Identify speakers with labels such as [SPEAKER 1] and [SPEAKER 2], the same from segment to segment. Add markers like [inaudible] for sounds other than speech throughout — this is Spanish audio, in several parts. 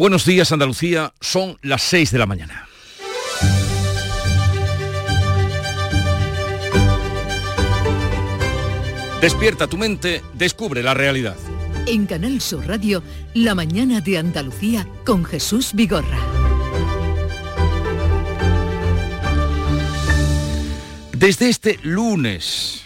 [SPEAKER 1] Buenos días Andalucía, son las 6 de la mañana. Despierta tu mente, descubre la realidad.
[SPEAKER 2] En Canal Sur Radio, La mañana de Andalucía con Jesús Vigorra.
[SPEAKER 1] Desde este lunes,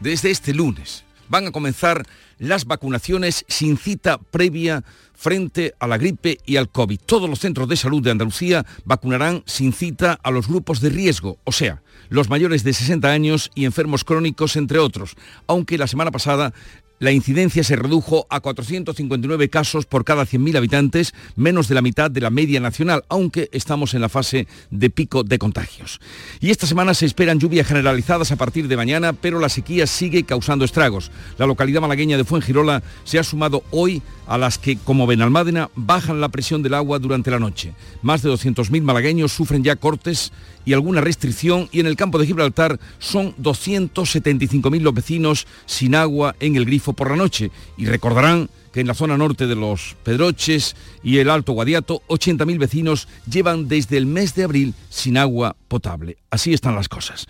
[SPEAKER 1] desde este lunes, van a comenzar las vacunaciones sin cita previa frente a la gripe y al COVID. Todos los centros de salud de Andalucía vacunarán sin cita a los grupos de riesgo, o sea, los mayores de 60 años y enfermos crónicos, entre otros, aunque la semana pasada la incidencia se redujo a 459 casos por cada 100.000 habitantes, menos de la mitad de la media nacional, aunque estamos en la fase de pico de contagios. Y esta semana se esperan lluvias generalizadas a partir de mañana, pero la sequía sigue causando estragos. La localidad malagueña de Fuengirola se ha sumado hoy a las que, como Benalmádena, bajan la presión del agua durante la noche. Más de 200.000 malagueños sufren ya cortes y alguna restricción y en el campo de Gibraltar son 275.000 los vecinos sin agua en el grifo por la noche. Y recordarán que en la zona norte de los Pedroches y el Alto Guadiato, 80.000 vecinos llevan desde el mes de abril sin agua potable. Así están las cosas.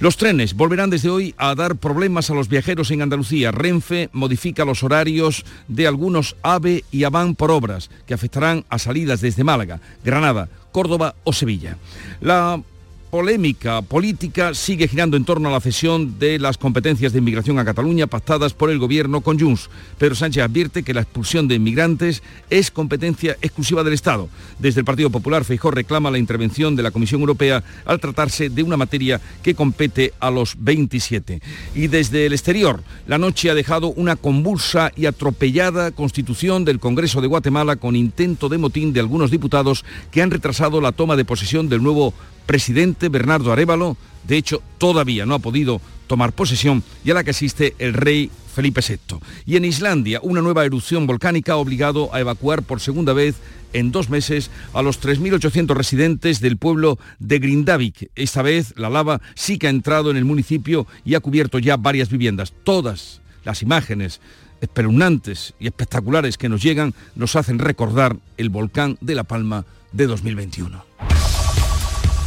[SPEAKER 1] Los trenes volverán desde hoy a dar problemas a los viajeros en Andalucía. Renfe modifica los horarios de algunos AVE y AVAN por obras que afectarán a salidas desde Málaga, Granada, Córdoba o Sevilla. La polémica política sigue girando en torno a la cesión de las competencias de inmigración a Cataluña pactadas por el gobierno con Junts. Pedro Sánchez advierte que la expulsión de inmigrantes es competencia exclusiva del Estado. Desde el Partido Popular, Feijó reclama la intervención de la Comisión Europea al tratarse de una materia que compete a los 27. Y desde el exterior, la noche ha dejado una convulsa y atropellada constitución del Congreso de Guatemala con intento de motín de algunos diputados que han retrasado la toma de posesión del nuevo presidente Bernardo Arevalo, de hecho todavía no ha podido tomar posesión y a la que asiste el rey Felipe VI. Y en Islandia, una nueva erupción volcánica ha obligado a evacuar por segunda vez en dos meses a los 3.800 residentes del pueblo de Grindavik. Esta vez la lava sí que ha entrado en el municipio y ha cubierto ya varias viviendas. Todas las imágenes espeluznantes y espectaculares que nos llegan nos hacen recordar el volcán de La Palma de 2021.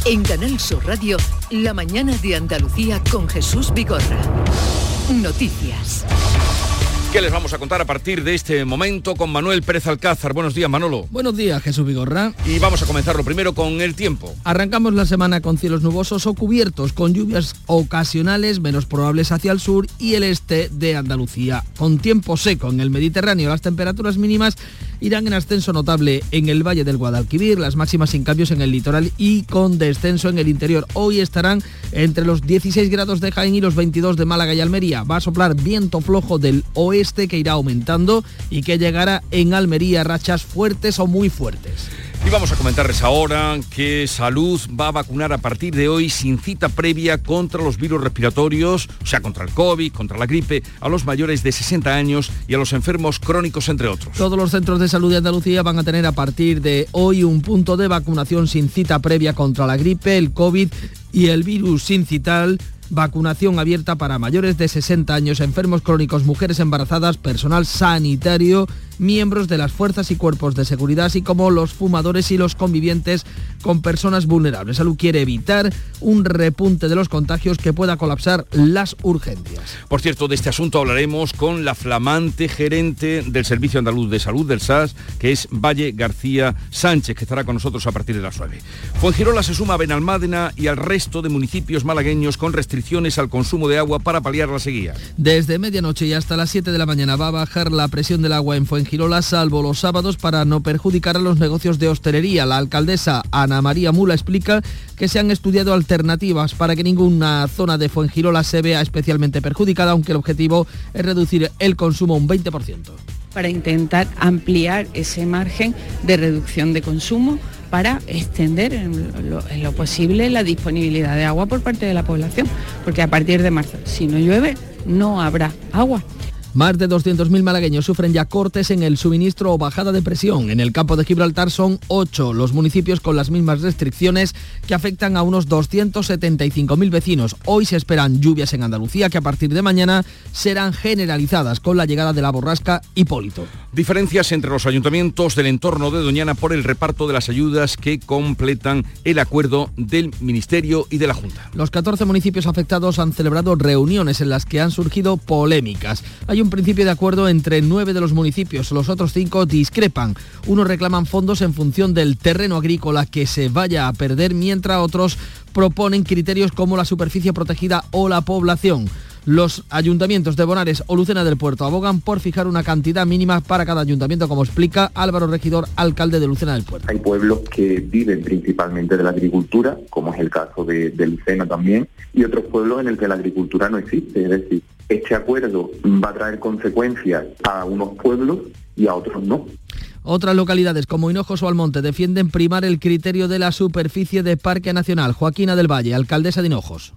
[SPEAKER 2] En Canal Sur Radio, La mañana de Andalucía con Jesús Vigorra. Noticias.
[SPEAKER 1] ¿Qué les vamos a contar a partir de este momento con Manuel Pérez Alcázar? Buenos días, Manolo.
[SPEAKER 3] Buenos días, Jesús Vigorra.
[SPEAKER 1] Y vamos a comenzar lo primero con el tiempo.
[SPEAKER 3] Arrancamos la semana con cielos nubosos o cubiertos, con lluvias ocasionales menos probables hacia el sur y el este de Andalucía. Con tiempo seco en el Mediterráneo, las temperaturas mínimas irán en ascenso notable en el Valle del Guadalquivir, las máximas sin cambios en el litoral y con descenso en el interior. Hoy estarán entre los 16 grados de Jaén y los 22 de Málaga y Almería. Va a soplar viento flojo del oeste que irá aumentando y que llegará en Almería rachas fuertes o muy fuertes.
[SPEAKER 1] Y vamos a comentarles ahora que Salud va a vacunar a partir de hoy sin cita previa contra los virus respiratorios, o sea, contra el COVID, contra la gripe, a los mayores de 60 años y a los enfermos crónicos, entre otros.
[SPEAKER 3] Todos los centros de salud de Andalucía van a tener a partir de hoy un punto de vacunación sin cita previa contra la gripe, el COVID y el virus sincital vacunación abierta para mayores de 60 años, enfermos crónicos, mujeres embarazadas, personal sanitario miembros de las fuerzas y cuerpos de seguridad, así como los fumadores y los convivientes con personas vulnerables. Salud quiere evitar un repunte de los contagios que pueda colapsar las urgencias.
[SPEAKER 1] Por cierto, de este asunto hablaremos con la flamante gerente del Servicio Andaluz de Salud del SAS, que es Valle García Sánchez, que estará con nosotros a partir de las 9. Fuengirola se suma a Benalmádena y al resto de municipios malagueños con restricciones al consumo de agua para paliar la sequía.
[SPEAKER 3] Desde medianoche y hasta las 7 de la mañana va a bajar la presión del agua en Fuengirola Girola, salvo los sábados, para no perjudicar a los negocios de hostelería. La alcaldesa Ana María Mula explica que se han estudiado alternativas para que ninguna zona de Fuengirola se vea especialmente perjudicada, aunque el objetivo es reducir el consumo un 20%.
[SPEAKER 4] Para intentar ampliar ese margen de reducción de consumo para extender en en lo, posible la disponibilidad de agua por parte de la población, porque a partir de marzo, si no llueve, no habrá agua.
[SPEAKER 3] Más de 200.000 malagueños sufren ya cortes en el suministro o bajada de presión. En el campo de Gibraltar son 8 los municipios con las mismas restricciones que afectan a unos 275.000 vecinos. Hoy se esperan lluvias en Andalucía que a partir de mañana serán generalizadas con la llegada de la borrasca Hipólito.
[SPEAKER 1] Diferencias entre los ayuntamientos del entorno de Doñana por el reparto de las ayudas que completan el acuerdo del Ministerio y de la Junta.
[SPEAKER 3] Los 14 municipios afectados han celebrado reuniones en las que han surgido polémicas. Hay un principio de acuerdo entre nueve de los municipios, los otros cinco discrepan. Unos reclaman fondos en función del terreno agrícola que se vaya a perder, mientras otros proponen criterios como la superficie protegida o la población. Los ayuntamientos de Bonares o Lucena del Puerto abogan por fijar una cantidad mínima para cada ayuntamiento, como explica Álvaro Regidor, alcalde de Lucena del Puerto.
[SPEAKER 5] Hay pueblos que viven principalmente de la agricultura, como es el caso de, de Lucena también, y otros pueblos en el que la agricultura no existe. Es decir, este acuerdo va a traer consecuencias a unos pueblos y a otros no.
[SPEAKER 3] Otras localidades como Hinojos o Almonte defienden primar el criterio de la superficie de Parque Nacional. Joaquina del Valle, alcaldesa de Hinojos.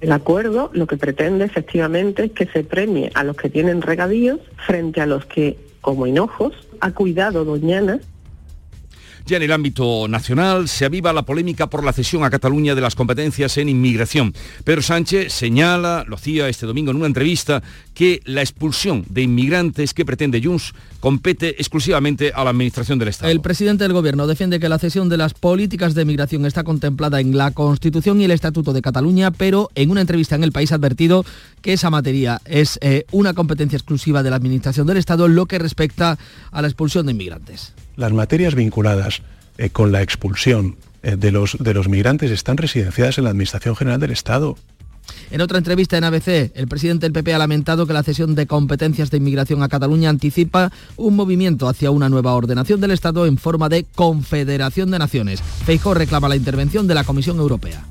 [SPEAKER 6] El acuerdo lo que pretende efectivamente es que se premie a los que tienen regadíos frente a los que, como Hinojos, ha cuidado Doñana
[SPEAKER 1] ya en el ámbito nacional se aviva la polémica por la cesión a Cataluña de las competencias en inmigración. Pedro Sánchez señala, lo hacía este domingo en una entrevista, que la expulsión de inmigrantes que pretende Junts compete exclusivamente a la Administración del Estado.
[SPEAKER 3] El presidente del Gobierno defiende que la cesión de las políticas de migración está contemplada en la Constitución y el Estatuto de Cataluña, pero en una entrevista en El País ha advertido que esa materia es eh, una competencia exclusiva de la Administración del Estado, lo que respecta a la expulsión de inmigrantes.
[SPEAKER 7] Las materias vinculadas eh, con la expulsión eh, de, los, de los migrantes están residenciadas en la Administración General del Estado.
[SPEAKER 3] En otra entrevista en ABC, el presidente del PP ha lamentado que la cesión de competencias de inmigración a Cataluña anticipa un movimiento hacia una nueva ordenación del Estado en forma de confederación de naciones. Feijóo reclama la intervención de la Comisión Europea.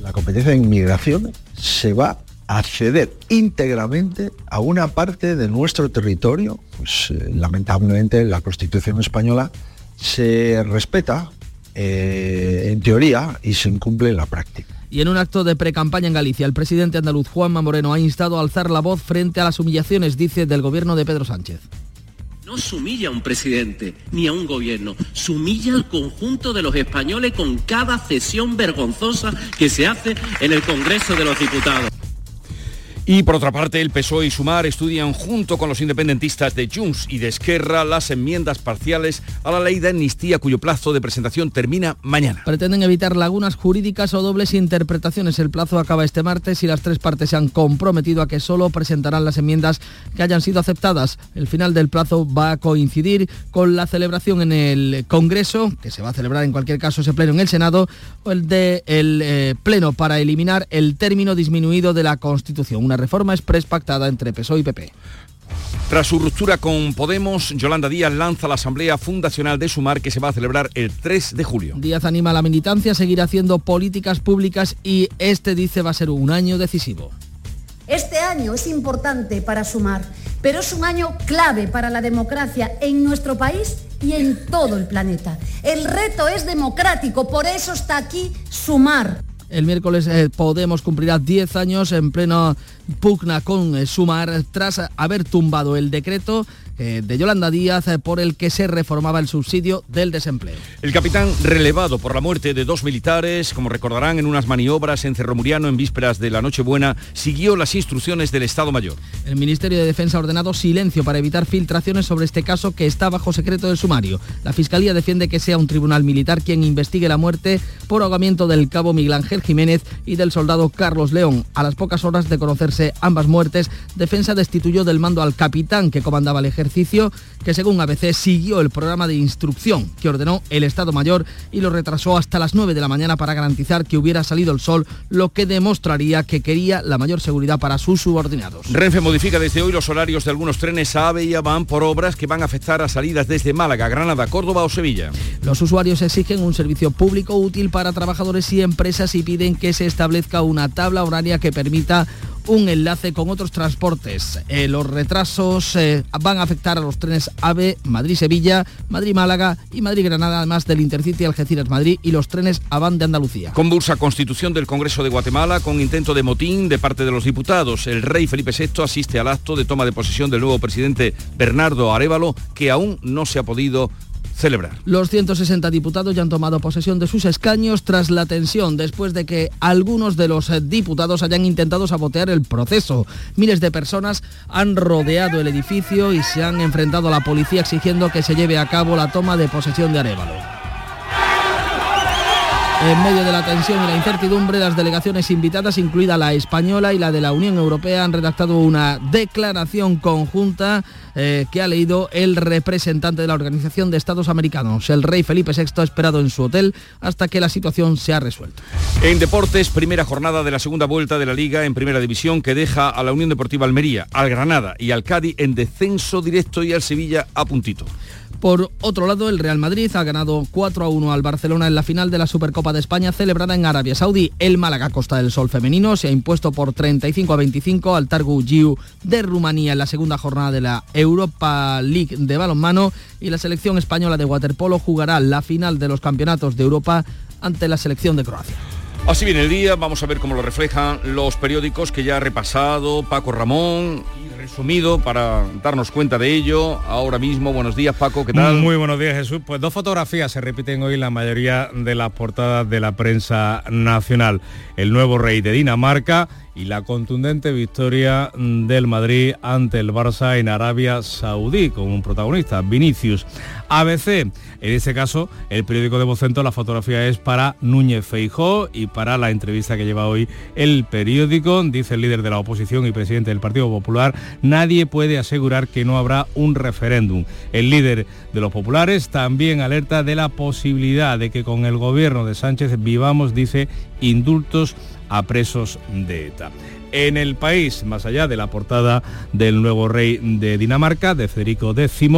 [SPEAKER 8] La competencia de inmigración se va a ceder íntegramente a una parte de nuestro territorio. Pues eh, lamentablemente la Constitución española se respeta eh, en teoría y se incumple en la práctica.
[SPEAKER 3] Y en un acto de pre-campaña en Galicia, el presidente andaluz Juanma Moreno ha instado a alzar la voz frente a las humillaciones, dice, del gobierno de Pedro Sánchez.
[SPEAKER 9] No sumilla a un presidente ni a un gobierno, sumilla al conjunto de los españoles con cada cesión vergonzosa que se hace en el Congreso de los Diputados.
[SPEAKER 1] Y por otra parte, el PSOE y Sumar estudian junto con los independentistas de Junts y de Esquerra las enmiendas parciales a la ley de amnistía cuyo plazo de presentación termina mañana.
[SPEAKER 3] Pretenden evitar lagunas jurídicas o dobles interpretaciones. El plazo acaba este martes y las tres partes se han comprometido a que solo presentarán las enmiendas que hayan sido aceptadas. El final del plazo va a coincidir con la celebración en el Congreso, que se va a celebrar en cualquier caso ese pleno en el Senado, o el de el eh, pleno para eliminar el término disminuido de la Constitución. Reforma express pactada entre PSOE y PP.
[SPEAKER 1] Tras su ruptura con Podemos, Yolanda Díaz lanza la Asamblea Fundacional de Sumar que se va a celebrar el 3 de julio.
[SPEAKER 3] Díaz anima a la militancia a seguir haciendo políticas públicas y este dice va a ser un año decisivo.
[SPEAKER 10] Este año es importante para Sumar, pero es un año clave para la democracia en nuestro país y en todo el planeta. El reto es democrático, por eso está aquí Sumar.
[SPEAKER 3] El miércoles eh, Podemos cumplirá 10 años en plena pugna con eh, Sumar tras haber tumbado el decreto eh, de Yolanda Díaz eh, por el que se reformaba el subsidio del desempleo.
[SPEAKER 1] El capitán relevado por la muerte de dos militares, como recordarán en unas maniobras en Cerro Muriano en vísperas de la Nochebuena, siguió las instrucciones del Estado Mayor.
[SPEAKER 3] El Ministerio de Defensa ha ordenado silencio para evitar filtraciones sobre este caso que está bajo secreto del sumario. La Fiscalía defiende que sea un tribunal militar quien investigue la muerte por ahogamiento del cabo Miguel Ángel Jiménez y del soldado Carlos León. A las pocas horas de conocerse ambas muertes, Defensa destituyó del mando al capitán que comandaba el ejército que según ABC siguió el programa de instrucción que ordenó el Estado Mayor y lo retrasó hasta las 9 de la mañana para garantizar que hubiera salido el sol, lo que demostraría que quería la mayor seguridad para sus subordinados.
[SPEAKER 1] Renfe modifica desde hoy los horarios de algunos trenes AVE y AVAN por obras que van a afectar a salidas desde Málaga, Granada, Córdoba o Sevilla.
[SPEAKER 3] Los usuarios exigen un servicio público útil para trabajadores y empresas y piden que se establezca una tabla horaria que permita un enlace con otros transportes. Eh, los retrasos eh, van a afectar a los trenes AVE Madrid-Sevilla, Madrid-Málaga y Madrid-Granada, además del Intercity Algeciras-Madrid y los trenes AVAN de Andalucía.
[SPEAKER 1] Convulsa constitución del Congreso de Guatemala con intento de motín de parte de los diputados. El rey Felipe VI asiste al acto de toma de posesión del nuevo presidente Bernardo Arevalo, que aún no se ha podido celebrar.
[SPEAKER 3] Los 160 diputados ya han tomado posesión de sus escaños tras la tensión después de que algunos de los eh, diputados hayan intentado sabotear el proceso. Miles de personas han rodeado el edificio y se han enfrentado a la policía exigiendo que se lleve a cabo la toma de posesión de Arevalo. En medio de la tensión y la incertidumbre, las delegaciones invitadas, incluida la española y la de la Unión Europea, han redactado una declaración conjunta eh, que ha leído el representante de la Organización de Estados Americanos. El rey Felipe VI ha esperado en su hotel hasta que la situación se ha resuelto.
[SPEAKER 1] En deportes, primera jornada de la segunda vuelta de la Liga en Primera División que deja a la Unión Deportiva Almería, al Granada y al Cádiz en descenso directo y al Sevilla a puntito.
[SPEAKER 3] Por otro lado, el Real Madrid ha ganado 4 a 1 al Barcelona en la final de la Supercopa de España celebrada en Arabia Saudí. El Málaga Costa del Sol femenino se ha impuesto por 35 a 25 al Targu Giu de Rumanía en la segunda jornada de la Europa League de balonmano y la selección española de waterpolo jugará la final de los campeonatos de Europa ante la selección de Croacia.
[SPEAKER 1] Así viene el día, vamos a ver cómo lo reflejan los periódicos que ya ha repasado Paco Ramón resumido para darnos cuenta de ello. Ahora mismo, buenos días Paco, ¿qué tal?
[SPEAKER 11] Muy buenos días Jesús. Pues dos fotografías se repiten hoy en la mayoría de las portadas de la prensa nacional. El nuevo rey de Dinamarca y la contundente victoria del Madrid ante el Barça en Arabia Saudí, con un protagonista, Vinicius. ABC, en este caso, el periódico de Vocento, la fotografía es para Núñez Feijó y para la entrevista que lleva hoy el periódico, dice el líder de la oposición y presidente del Partido Popular, nadie puede asegurar que no habrá un referéndum. El líder de los populares también alerta de la posibilidad de que con el gobierno de Sánchez vivamos, dice, indultos a presos de ETA en el país, más allá de la portada del nuevo rey de Dinamarca, de Federico X,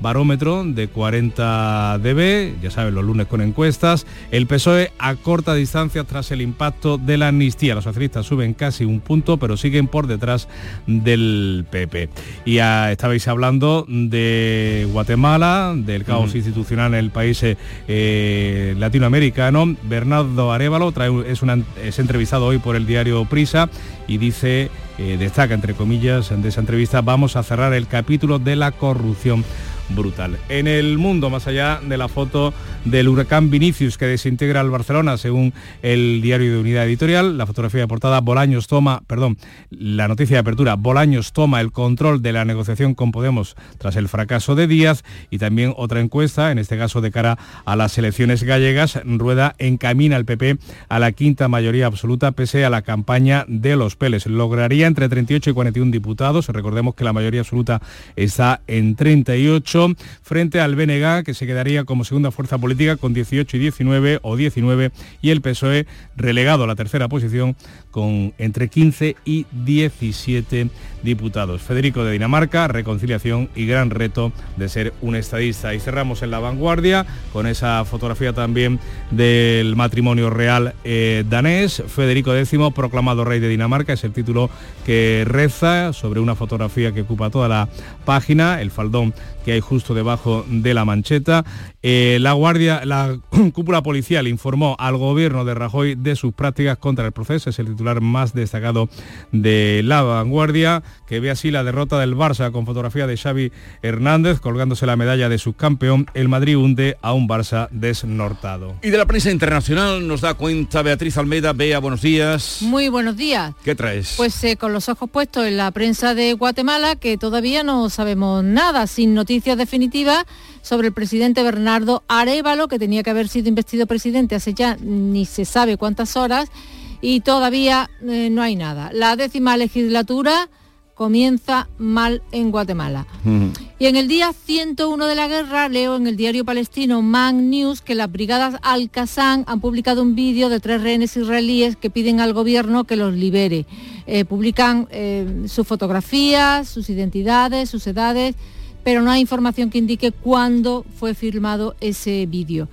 [SPEAKER 11] barómetro de 40 dB, ya saben, los lunes con encuestas, el PSOE a corta distancia tras el impacto de la amnistía. Los socialistas suben casi un punto, pero siguen por detrás del PP. Y ya estabais hablando de Guatemala, del caos institucional en el país eh, latinoamericano. Bernardo Arevalo es, una, es entrevistado hoy por el diario Prisa y dice, eh, destaca entre comillas de esa entrevista, vamos a cerrar el capítulo de la corrupción brutal. En el mundo, más allá de la foto del huracán Vinicius que desintegra al Barcelona, según el diario de Unidad Editorial, la fotografía de portada, Bolaños toma, perdón, la noticia de apertura, Bolaños toma el control de la negociación con Podemos tras el fracaso de Díaz y también otra encuesta, en este caso de cara a las elecciones gallegas, Rueda encamina al PP a la quinta mayoría absoluta pese a la campaña de los Peles. Lograría entre 38 y 41 diputados, recordemos que la mayoría absoluta está en 38 frente al BNG, que se quedaría como segunda fuerza política con 18 y 19 o 19, y el PSOE relegado a la tercera posición con entre 15 y 17 diputados. Federico de Dinamarca, reconciliación y gran reto de ser un estadista. Y cerramos en la vanguardia con esa fotografía también del matrimonio real eh, danés. Federico X, proclamado rey de Dinamarca, es el título que reza sobre una fotografía que ocupa toda la página, el faldón que hay justo debajo de la mancheta. Eh, la Guardia, la [clears throat] cúpula policial informó al gobierno de Rajoy de sus prácticas contra el proceso, es el titular más destacado de la vanguardia, que ve así la derrota del Barça con fotografía de Xavi Hernández colgándose la medalla de subcampeón. El Madrid hunde a un Barça desnortado.
[SPEAKER 1] Y de la prensa internacional nos da cuenta Beatriz Almeida. Bea, buenos días.
[SPEAKER 12] Muy buenos días.
[SPEAKER 1] ¿Qué traes?
[SPEAKER 12] Pues eh, con los ojos puestos en la prensa de Guatemala, que todavía no sabemos nada, sin noticias definitivas sobre el presidente Bernardo Arevalo, que tenía que haber sido investido presidente hace ya ni se sabe cuántas horas y todavía eh, no hay nada. La décima legislatura comienza mal en Guatemala. Y en el día 101 de la guerra, leo en el diario palestino Man News que las brigadas Al-Qassam han publicado un vídeo de tres rehenes israelíes que piden al gobierno que los libere. Eh, publican eh, sus fotografías, sus identidades, sus edades
[SPEAKER 13] pero no hay información que indique cuándo fue filmado ese vídeo.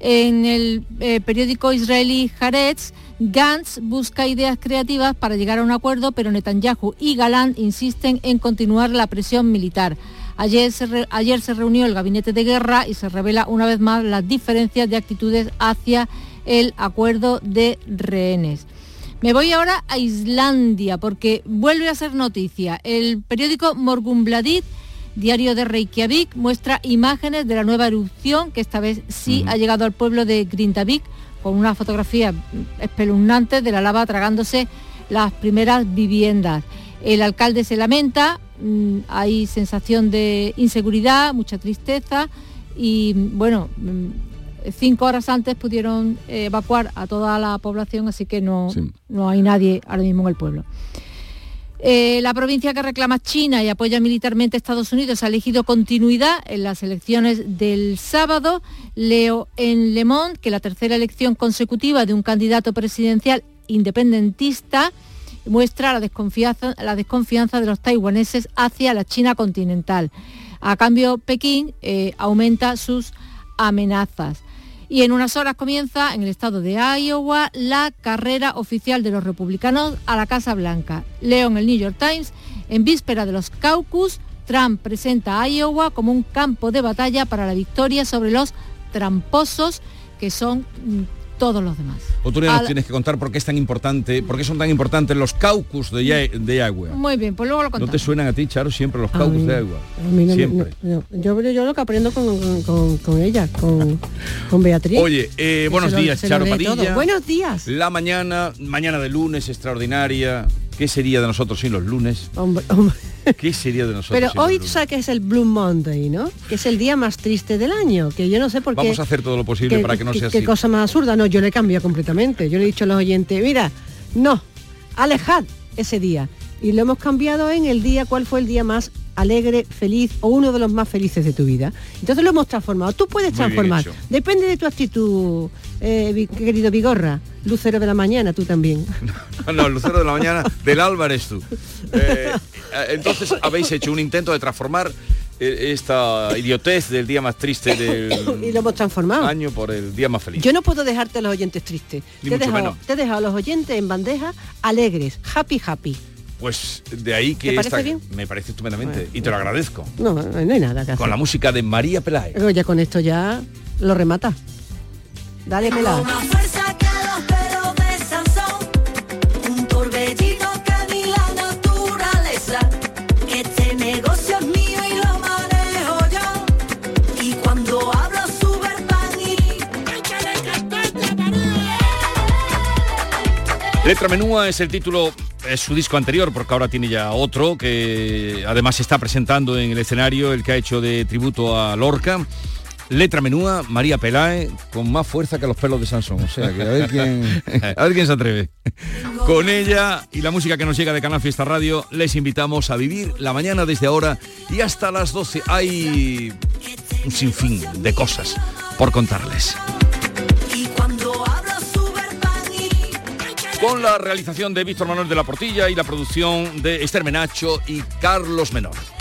[SPEAKER 13] En el eh, periódico israelí Haaretz, Gantz busca ideas creativas para llegar a un acuerdo, pero Netanyahu y Galán insisten en continuar la presión militar. Ayer se, ayer se reunió el gabinete de guerra y se revela una vez más las diferencias de actitudes hacia el acuerdo de rehenes. Me voy ahora a Islandia porque vuelve a ser noticia. El periódico Morgunbladet, diario de Reykjavik, muestra imágenes de la nueva erupción que esta vez sí ha llegado al pueblo de Grindavik con una fotografía espeluznante de la lava tragándose las primeras viviendas. El alcalde se lamenta, mm, hay sensación de inseguridad, mucha tristeza y bueno, mm, cinco horas antes pudieron eh, evacuar a toda la población, así que no, no hay nadie ahora mismo en el pueblo. Eh, la provincia que reclama China y apoya militarmente a Estados Unidos ha elegido continuidad en las elecciones del sábado. Leo en Le Monde que la tercera elección consecutiva de un candidato presidencial independentista muestra la desconfianza, de los taiwaneses hacia la China continental. A cambio, Pekín eh, aumenta sus amenazas. Y en unas horas comienza en el estado de Iowa la carrera oficial de los republicanos a la Casa Blanca. Leo en el New York Times, en víspera de los caucus, Trump presenta a Iowa como un campo de batalla para la victoria sobre los tramposos que son mm, todos los demás.
[SPEAKER 1] Otro día nos tienes que contar por qué es tan importante, por qué son tan importantes los caucus de, de Iowa.
[SPEAKER 13] Muy bien, pues luego lo contamos.
[SPEAKER 1] ¿No te suenan a ti, Charo, siempre los caucus de Iowa?
[SPEAKER 14] siempre. yo, yo lo que aprendo con, ella, con, con, Beatriz.
[SPEAKER 1] Oye, eh, buenos días, Charo Padilla.
[SPEAKER 14] Buenos días.
[SPEAKER 1] La mañana, mañana de lunes extraordinaria. ¿Qué sería de nosotros sin los lunes?
[SPEAKER 14] Hombre, hombre.
[SPEAKER 1] ¿Qué sería de nosotros?
[SPEAKER 14] Pero hoy sabes que es el Blue Monday, ¿no? Que es el día más triste del año, que yo no sé por qué...
[SPEAKER 1] Vamos a hacer todo lo posible para que no sea así.
[SPEAKER 14] Qué cosa más absurda, no, yo le cambio completamente. Yo le he dicho a los oyentes, mira, no, alejad ese día. Y lo hemos cambiado en el día, ¿cuál fue el día más alegre, feliz o uno de los más felices de tu vida. Entonces lo hemos transformado. Tú puedes transformar. Depende de tu actitud, eh, querido Vigorra. Lucero de la mañana, tú también. [laughs]
[SPEAKER 1] No, no, Lucero de la mañana, del Álvarez tú. Eh, eh, entonces habéis hecho un intento de transformar esta idiotez del día más triste del [coughs]
[SPEAKER 14] y lo hemos transformado.
[SPEAKER 1] año por el día más feliz.
[SPEAKER 14] Yo no puedo dejarte a los oyentes tristes. te, he dejado, te he dejado a los oyentes en bandeja alegres, happy, happy.
[SPEAKER 1] Pues de ahí que me parece estupendamente y te lo agradezco.
[SPEAKER 14] No, no hay nada que
[SPEAKER 1] Con la música de María Peláez.
[SPEAKER 14] Ya con esto ya lo remata. Dale Peláez.
[SPEAKER 1] Letra Menúa es el título, es su disco anterior, porque ahora tiene ya otro, que además se está presentando en el escenario, el que ha hecho de tributo a Lorca. Letra Menúa, María Pelae, con más fuerza que los pelos de Sansón. O sea, que a ver quién, [laughs] a ver quién se atreve. Con ella y la música que nos llega de Canal Fiesta Radio, les invitamos a vivir la mañana desde ahora y hasta las 12. Hay un sinfín de cosas por contarles. con la realización de Víctor Manuel de la Portilla y la producción de Esther Menacho y Carlos Menor.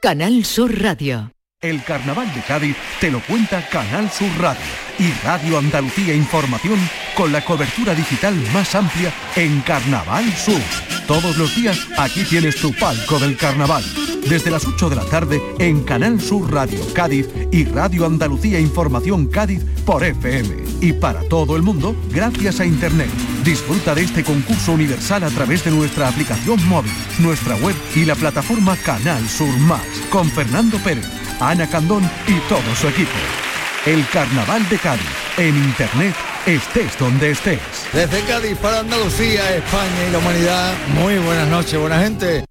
[SPEAKER 2] Canal Sur Radio.
[SPEAKER 15] El Carnaval de Cádiz te lo cuenta Canal Sur Radio y Radio Andalucía Información con la cobertura digital más amplia en Carnaval Sur. Todos los días aquí tienes tu palco del carnaval. Desde las 8 de la tarde en Canal Sur Radio Cádiz y Radio Andalucía Información Cádiz por FM. Y para todo el mundo, gracias a Internet. Disfruta de este concurso universal a través de nuestra aplicación móvil, nuestra web y la plataforma Canal Sur Más, con Fernando Pérez Ana Candón y todo su equipo. El Carnaval de Cádiz, en Internet, estés donde estés.
[SPEAKER 16] Desde Cádiz para Andalucía, España y la humanidad, muy buenas noches, buena gente.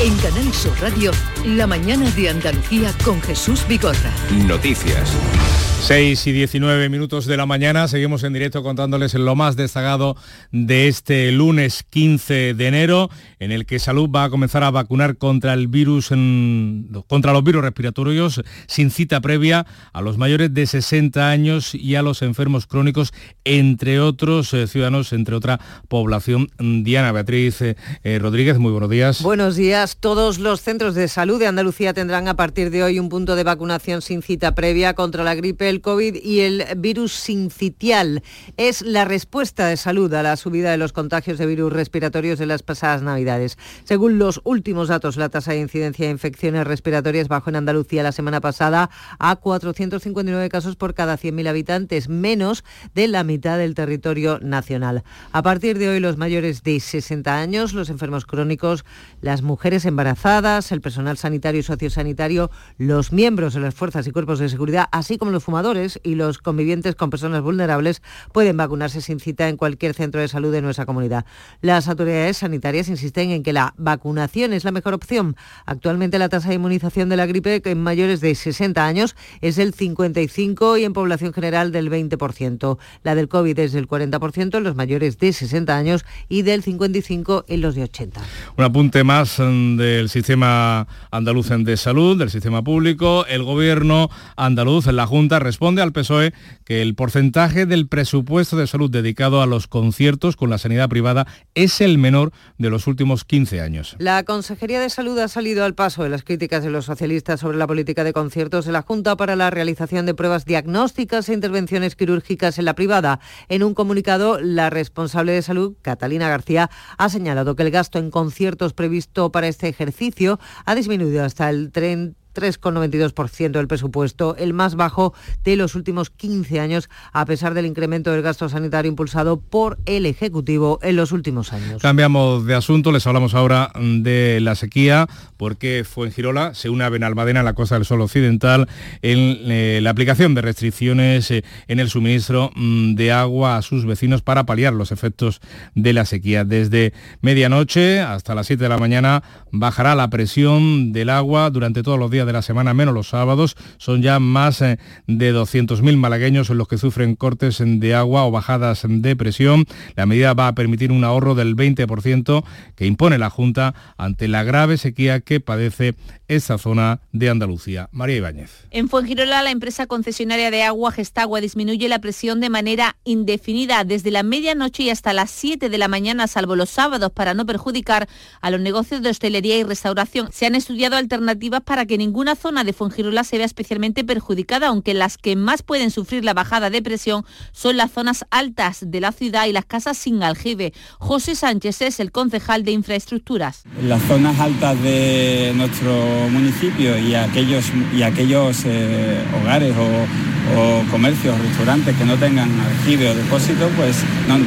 [SPEAKER 2] En Canal Sur Radio, la mañana de Andalucía con Jesús Bigorra.
[SPEAKER 11] Noticias. 6 y 19 minutos de la mañana, seguimos en directo contándoles lo más destacado de este lunes 15 de enero, en el que Salud va a comenzar a vacunar contra el virus, contra los virus respiratorios sin cita previa a los mayores de 60 años y a los enfermos crónicos, entre otros eh, ciudadanos, entre otra población. Diana Beatriz eh, eh, Rodríguez, muy buenos días.
[SPEAKER 17] Buenos días. Todos los centros de salud de Andalucía tendrán a partir de hoy un punto de vacunación sin cita previa contra la gripe el COVID y el virus sincitial. Es la respuesta de salud a la subida de los contagios de virus respiratorios de las pasadas Navidades. Según los últimos datos, la tasa de incidencia de infecciones respiratorias bajó en Andalucía la semana pasada a 459 casos por cada 100.000 habitantes, menos de la mitad del territorio nacional. A partir de hoy, los mayores de 60 años, los enfermos crónicos, las mujeres embarazadas, el personal sanitario y sociosanitario, los miembros de las fuerzas y cuerpos de seguridad, así como los fumadores, y los convivientes con personas vulnerables pueden vacunarse sin cita en cualquier centro de salud de nuestra comunidad. Las autoridades sanitarias insisten en que la vacunación es la mejor opción. Actualmente la tasa de inmunización de la gripe en mayores de 60 años es del 55 y en población general del 20%. La del COVID es del 40% en los mayores de 60 años y del 55 en los de 80.
[SPEAKER 11] Un apunte más mm, del sistema andaluz de salud, del sistema público. El gobierno andaluz, la Junta, responde al PSOE que el porcentaje del presupuesto de salud dedicado a los conciertos con la sanidad privada es el menor de los últimos 15 años.
[SPEAKER 17] La Consejería de Salud ha salido al paso de las críticas de los socialistas sobre la política de conciertos de la Junta para la realización de pruebas diagnósticas e intervenciones quirúrgicas en la privada. En un comunicado, la responsable de salud, Catalina García, ha señalado que el gasto en conciertos previsto para este ejercicio ha disminuido hasta el 30 3,92% del presupuesto, el más bajo de los últimos 15 años, a pesar del incremento del gasto sanitario impulsado por el Ejecutivo en los últimos años.
[SPEAKER 11] Cambiamos de asunto, les hablamos ahora de la sequía, porque Fuengirola se une a Benalmádena, en la Costa del Sol Occidental, en eh, la aplicación de restricciones eh, en el suministro mm, de agua a sus vecinos para paliar los efectos de la sequía. Desde medianoche hasta las 7 de la mañana bajará la presión del agua durante todos los días de la semana, menos los sábados. Son ya más eh, de 200.000 malagueños los que sufren cortes de agua o bajadas de presión. La medida va a permitir un ahorro del 20% que impone la Junta ante la grave sequía que padece esta zona de Andalucía. María Ibáñez.
[SPEAKER 18] En Fuengirola, la empresa concesionaria de agua Gestagua disminuye la presión de manera indefinida desde la medianoche y hasta las 7 de la mañana, salvo los sábados, para no perjudicar a los negocios de hostelería y restauración. Se han estudiado alternativas para que ninguna zona de Fuengirola se vea especialmente perjudicada, aunque las que más pueden sufrir la bajada de presión son las zonas altas de la ciudad y las casas sin aljibe. José Sánchez es el concejal de infraestructuras.
[SPEAKER 19] Las zonas altas de nuestro municipio y aquellos, y aquellos eh, hogares o, comercios, restaurantes que no tengan aljibe o depósito, pues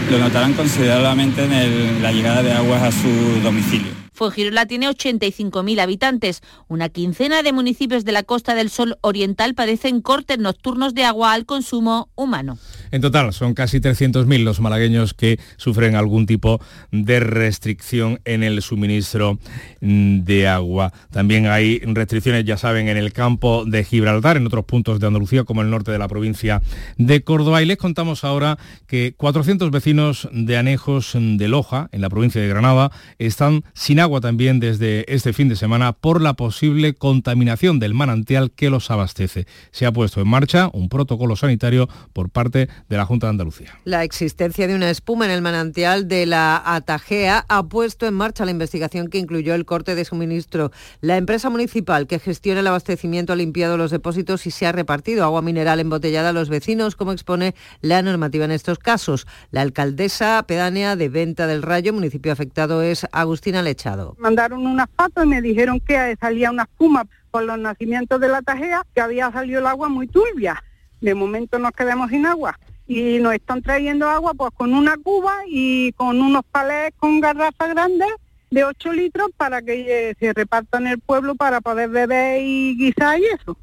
[SPEAKER 19] lo notarán considerablemente en la llegada de aguas a su domicilio.
[SPEAKER 18] Fuengirola tiene 85.000 habitantes. Una quincena de municipios de la Costa del Sol Oriental padecen cortes nocturnos de agua al consumo humano.
[SPEAKER 11] En total, son casi 300.000 los malagueños que sufren algún tipo de restricción en el suministro de agua. También hay restricciones, ya saben, en el campo de Gibraltar, en otros puntos de Andalucía, como el norte de la provincia de Córdoba. Y les contamos ahora que 400 vecinos de Anejos de Loja, en la provincia de Granada, están sin agua también desde este fin de semana por la posible contaminación del manantial que los abastece. Se ha puesto en marcha un protocolo sanitario por parte de la Junta de Andalucía.
[SPEAKER 17] La existencia de una espuma en el manantial de la Atajea ha puesto en marcha la investigación que incluyó el corte de suministro. La empresa municipal que gestiona el abastecimiento ha limpiado los depósitos y se ha repartido agua mineral embotellada a los vecinos, como expone la normativa en estos casos. La alcaldesa pedánea de Venta del Rayo, municipio afectado, es Agustina Lecha.
[SPEAKER 20] Mandaron unas fotos y me dijeron que salía una espuma por los nacimientos de la tajea, que había salido el agua muy turbia. De momento nos quedamos sin agua y nos están trayendo agua pues con una cuba y con unos palés con garrafas grandes de 8 litros para que eh, se repartan en el pueblo para poder beber y guisar y eso.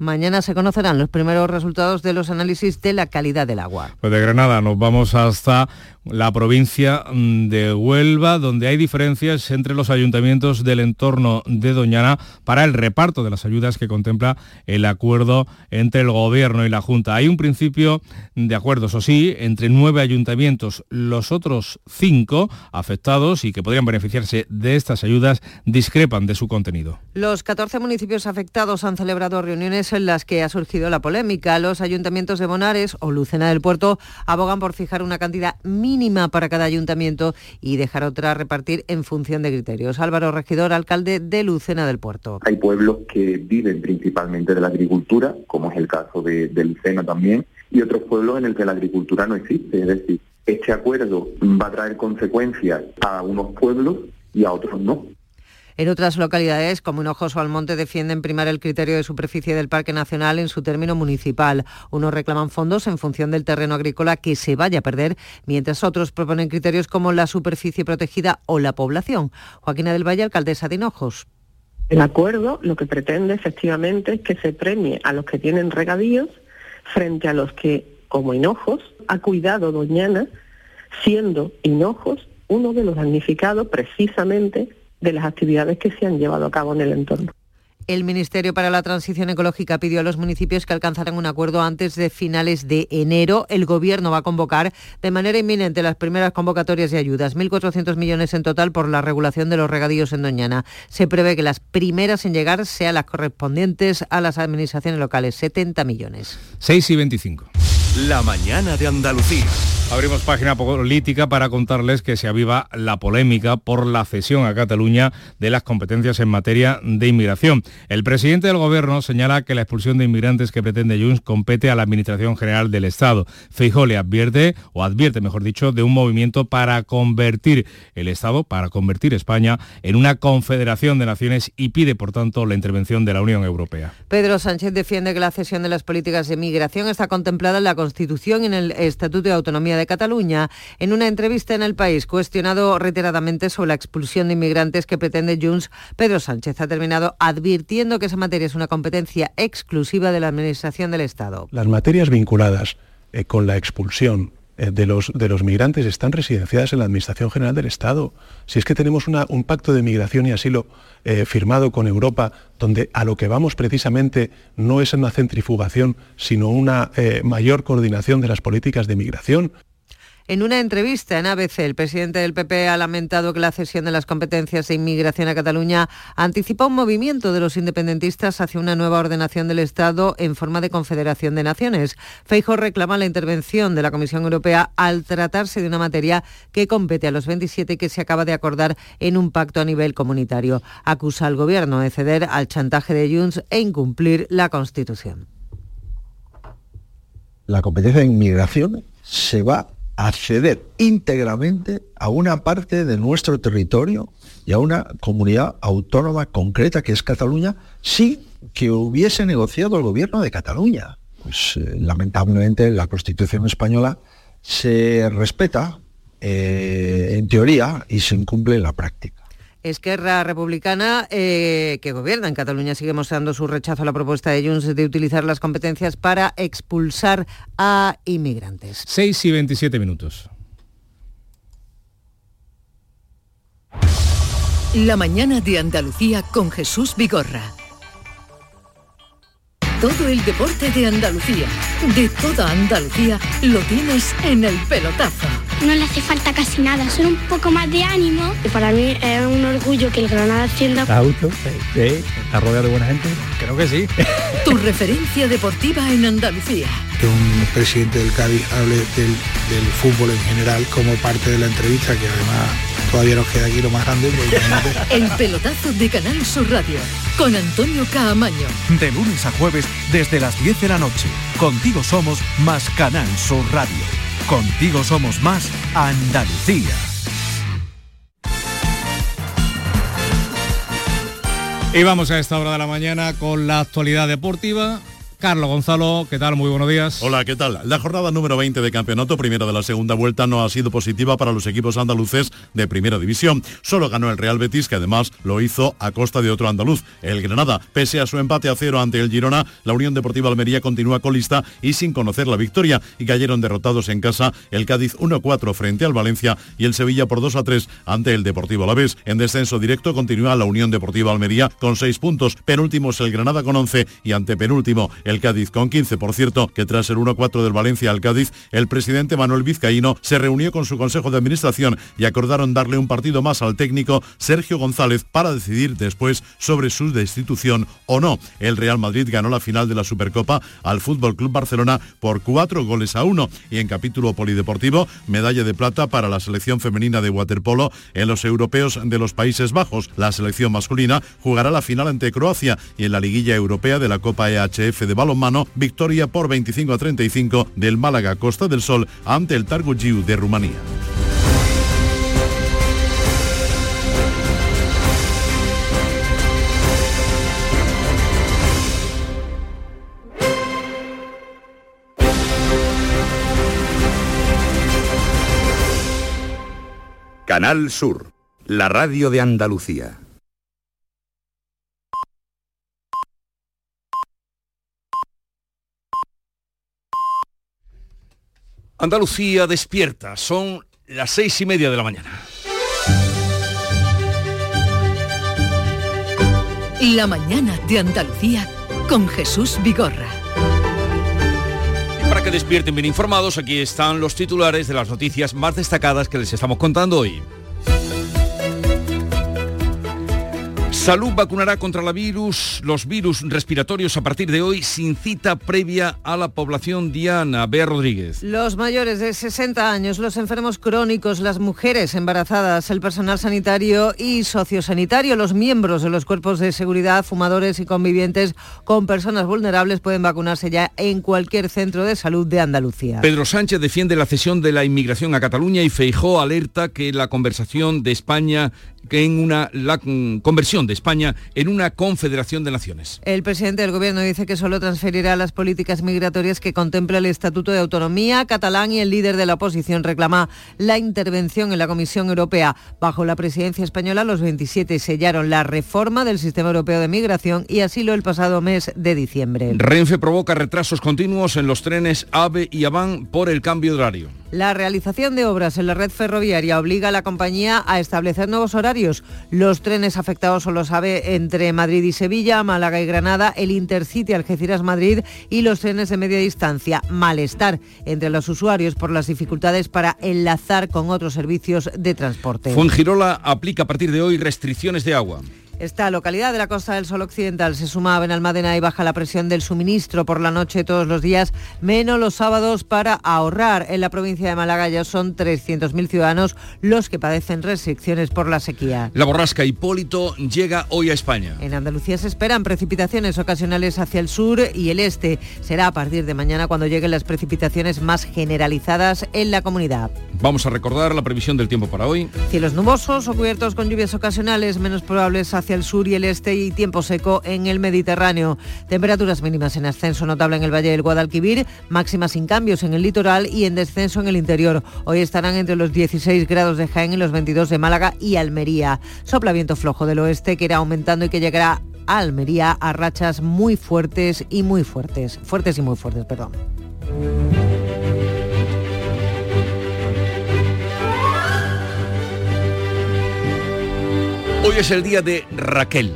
[SPEAKER 17] Mañana se conocerán los primeros resultados de los análisis de la calidad del agua.
[SPEAKER 11] Pues de Granada nos vamos hasta la provincia mm, de Huelva, donde hay diferencias entre los ayuntamientos del entorno de Doñana para el reparto de las ayudas que contempla el acuerdo entre el Gobierno y la Junta. Hay un principio de acuerdo, eso sí, entre nueve ayuntamientos. Los otros cinco afectados y que podrían beneficiarse de estas ayudas discrepan de su contenido.
[SPEAKER 17] Los 14 municipios afectados han celebrado reuniones en las que ha surgido la polémica. Los ayuntamientos de Bonares o Lucena del Puerto abogan por fijar una cantidad mínima para cada ayuntamiento y dejar otra repartir en función de criterios. Álvaro Regidor, alcalde de Lucena del Puerto.
[SPEAKER 5] Hay pueblos que viven principalmente de la agricultura, como es el caso de, de Lucena también, y otros pueblos en el que la agricultura no existe. Es decir, este acuerdo va a traer consecuencias a unos pueblos y a otros no.
[SPEAKER 17] En otras localidades, como Hinojos o Almonte, defienden primar el criterio de superficie del Parque Nacional en su término municipal. Unos reclaman fondos en función del terreno agrícola que se vaya a perder, mientras otros proponen criterios como la superficie protegida o la población. Joaquina del Valle, alcaldesa de Hinojos.
[SPEAKER 6] El acuerdo lo que pretende efectivamente es que se premie a los que tienen regadíos frente a los que, como Hinojos, ha cuidado Doñana, siendo Hinojos uno de los damnificados precisamente de las actividades que se han llevado a cabo en el entorno.
[SPEAKER 17] El Ministerio para la Transición Ecológica pidió a los municipios que alcanzaran un acuerdo antes de finales de enero. El Gobierno va a convocar de manera inminente las primeras convocatorias de ayudas, 1.400 millones en total por la regulación de los regadíos en Doñana. Se prevé que las primeras en llegar sean las correspondientes a las administraciones locales, 70 millones.
[SPEAKER 11] 6 y 25.
[SPEAKER 15] La mañana de Andalucía.
[SPEAKER 11] Abrimos página política para contarles que se aviva la polémica por la cesión a Cataluña de las competencias en materia de inmigración. El presidente del Gobierno señala que la expulsión de inmigrantes que pretende Junts compete a la Administración General del Estado. Feijó le advierte, o advierte mejor dicho, de un movimiento para convertir el Estado, para convertir España en una confederación de naciones y pide, por tanto, la intervención de la Unión Europea.
[SPEAKER 17] Pedro Sánchez defiende que la cesión de las políticas de migración está contemplada en la Constitución y en el Estatuto de Autonomía de Cataluña. En una entrevista en El País, cuestionado reiteradamente sobre la expulsión de inmigrantes que pretende Junts, Pedro Sánchez ha terminado advirtiendo que esa materia es una competencia exclusiva de la Administración del Estado.
[SPEAKER 7] Las materias vinculadas eh, con la expulsión de los, de los migrantes están residenciadas en la Administración General del Estado. Si es que tenemos un pacto de migración y asilo eh, firmado con Europa, donde a lo que vamos precisamente no es una centrifugación, sino una eh, mayor coordinación de las políticas de migración.
[SPEAKER 17] En una entrevista en ABC, el presidente del PP ha lamentado que la cesión de las competencias de inmigración a Cataluña anticipa un movimiento de los independentistas hacia una nueva ordenación del Estado en forma de confederación de naciones. Feijóo reclama la intervención de la Comisión Europea al tratarse de una materia que compete a los 27 y que se acaba de acordar en un pacto a nivel comunitario. Acusa al Gobierno de ceder al chantaje de Junts e incumplir la Constitución.
[SPEAKER 8] La competencia en inmigración se va a ceder íntegramente a una parte de nuestro territorio y a una comunidad autónoma concreta que es Cataluña sin que hubiese negociado el gobierno de Cataluña. Pues eh, lamentablemente la Constitución española se respeta eh, en teoría y se incumple en la práctica.
[SPEAKER 17] Esquerra Republicana, eh, que gobierna en Cataluña, sigue mostrando su rechazo a la propuesta de Junts de utilizar las competencias para expulsar a inmigrantes.
[SPEAKER 11] 6 y 27 minutos.
[SPEAKER 2] La mañana de Andalucía con Jesús Vigorra. Todo el deporte de Andalucía, de toda Andalucía, lo tienes en el pelotazo.
[SPEAKER 21] No le hace falta casi nada, solo un poco más de ánimo. Para mí es un orgullo que el Granada ascienda.
[SPEAKER 22] ¿Está? Sí. ¿Está rodeado de buena gente? Creo que sí. [laughs]
[SPEAKER 2] Tu referencia deportiva en Andalucía.
[SPEAKER 23] que un presidente del Cádiz hable del, del fútbol en general como parte de la entrevista, que además todavía nos queda aquí lo más grande. imagínate. [laughs]
[SPEAKER 2] El pelotazo de Canal Sur Radio con Antonio Caamaño.
[SPEAKER 15] De lunes a jueves desde las 10 de la noche. Contigo somos más Canal Sur Radio. Contigo somos más Andalucía.
[SPEAKER 11] Y vamos a esta hora de la mañana con la actualidad deportiva Carlos Gonzalo, ¿qué tal? Muy buenos días.
[SPEAKER 24] Hola, ¿qué tal? La jornada número 20 de campeonato, primera de la segunda vuelta, no ha sido positiva para los equipos andaluces de primera división. Solo ganó el Real Betis, que además lo hizo a costa de otro andaluz, el Granada. Pese a su empate a cero ante el Girona, la Unión Deportiva Almería continúa colista y sin conocer la victoria. Y cayeron derrotados en casa el Cádiz 1-4 frente al Valencia y el Sevilla por 2-3 ante el Deportivo Alavés. En descenso directo continúa la Unión Deportiva Almería con 6 puntos. Penúltimo es el Granada con 11 y ante penúltimo el Cádiz con 15. Por cierto, que tras el 1-4 del Valencia al Cádiz, el presidente Manuel Vizcaíno se reunió con su Consejo de Administración y acordaron darle un partido más al técnico Sergio González para decidir después sobre su destitución o no. El Real Madrid ganó la final de la Supercopa al Fútbol Club Barcelona por 4 goles a 1 y en capítulo polideportivo, medalla de plata para la selección femenina de waterpolo en los europeos de los Países Bajos. La selección masculina jugará la final ante Croacia y en la liguilla europea de la Copa EHF de balonmano, victoria por 25 a 35 del Málaga Costa del Sol ante el Targu Giu de Rumanía.
[SPEAKER 25] Canal Sur, la radio de Andalucía.
[SPEAKER 1] Andalucía despierta, son las seis y media de la mañana.
[SPEAKER 2] La mañana de Andalucía con Jesús Vigorra.
[SPEAKER 1] Y para que despierten bien informados, aquí están los titulares de las noticias más destacadas que les estamos contando hoy. Salud vacunará contra la virus, los virus respiratorios a partir de hoy sin cita previa a la población diana. Bea Rodríguez.
[SPEAKER 17] Los mayores de 60 años, los enfermos crónicos, las mujeres embarazadas, el personal sanitario y sociosanitario, los miembros de los cuerpos de seguridad, fumadores y convivientes con personas vulnerables pueden vacunarse ya en cualquier centro de salud de Andalucía.
[SPEAKER 1] Pedro Sánchez defiende la cesión de la inmigración a Cataluña y Feijó alerta que la conversación de España que en una la conversión de España en una confederación de naciones.
[SPEAKER 17] El presidente del gobierno dice que solo transferirá las políticas migratorias que contempla el Estatuto de Autonomía catalán y el líder de la oposición reclama la intervención en la Comisión Europea. Bajo la presidencia española, los 27 sellaron la reforma del sistema europeo de migración y asilo el pasado mes de diciembre.
[SPEAKER 1] Renfe provoca retrasos continuos en los trenes AVE y AVAN por el cambio de horario.
[SPEAKER 17] La realización de obras en la red ferroviaria obliga a la compañía a establecer nuevos horarios. Los trenes afectados son los entre Madrid y Sevilla, Málaga y Granada, el Intercity Algeciras-Madrid y los trenes de media distancia. Malestar entre los usuarios por las dificultades para enlazar con otros servicios de transporte.
[SPEAKER 1] Fuengirola aplica a partir de hoy restricciones de agua.
[SPEAKER 17] Esta localidad de la Costa del Sol Occidental se suma a Benalmádena y baja la presión del suministro por la noche todos los días, menos los sábados para ahorrar. En la provincia de Málaga ya son 300.000 ciudadanos los que padecen restricciones por la sequía.
[SPEAKER 1] La borrasca Hipólito llega hoy a España.
[SPEAKER 17] En Andalucía se esperan precipitaciones ocasionales hacia el sur y el este. Será a partir de mañana cuando lleguen las precipitaciones más generalizadas en la comunidad.
[SPEAKER 1] Vamos a recordar la previsión del tiempo para hoy.
[SPEAKER 17] Cielos nubosos o cubiertos con lluvias ocasionales menos probables hacia el sur y el este y tiempo seco en el Mediterráneo. Temperaturas mínimas en ascenso notable en el Valle del Guadalquivir, máximas sin cambios en el litoral y en descenso en el interior. Hoy estarán entre los 16 grados de Jaén y los 22 de Málaga y Almería. Sopla viento flojo del oeste que irá aumentando y que llegará a Almería a rachas muy fuertes y muy fuertes. Fuertes y muy fuertes, perdón.
[SPEAKER 1] Hoy es el día de Raquel.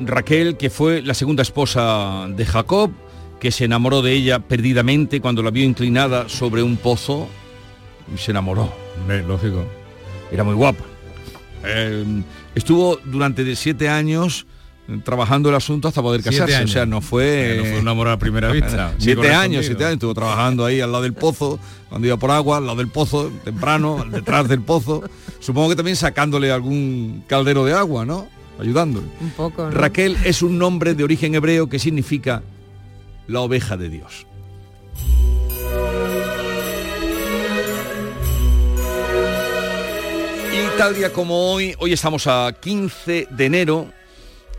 [SPEAKER 1] Raquel, que fue la segunda esposa de Jacob, que se enamoró de ella perdidamente cuando la vio inclinada sobre un pozo y se enamoró.
[SPEAKER 11] lógico.
[SPEAKER 1] Era muy guapa. Eh, estuvo durante siete años trabajando el asunto hasta poder casarse. O sea, no fue...
[SPEAKER 11] No fue un amor a primera [laughs] vista.
[SPEAKER 1] siete años, siete años. Estuvo trabajando ahí al lado del pozo, cuando iba por agua, al lado del pozo, temprano, detrás del pozo. Supongo que también sacándole algún caldero de agua, ¿no? Ayudándole.
[SPEAKER 17] Un poco. ¿no?
[SPEAKER 1] Raquel es un nombre de origen hebreo que significa la oveja de Dios. Y tal día como hoy, hoy estamos a 15 de enero,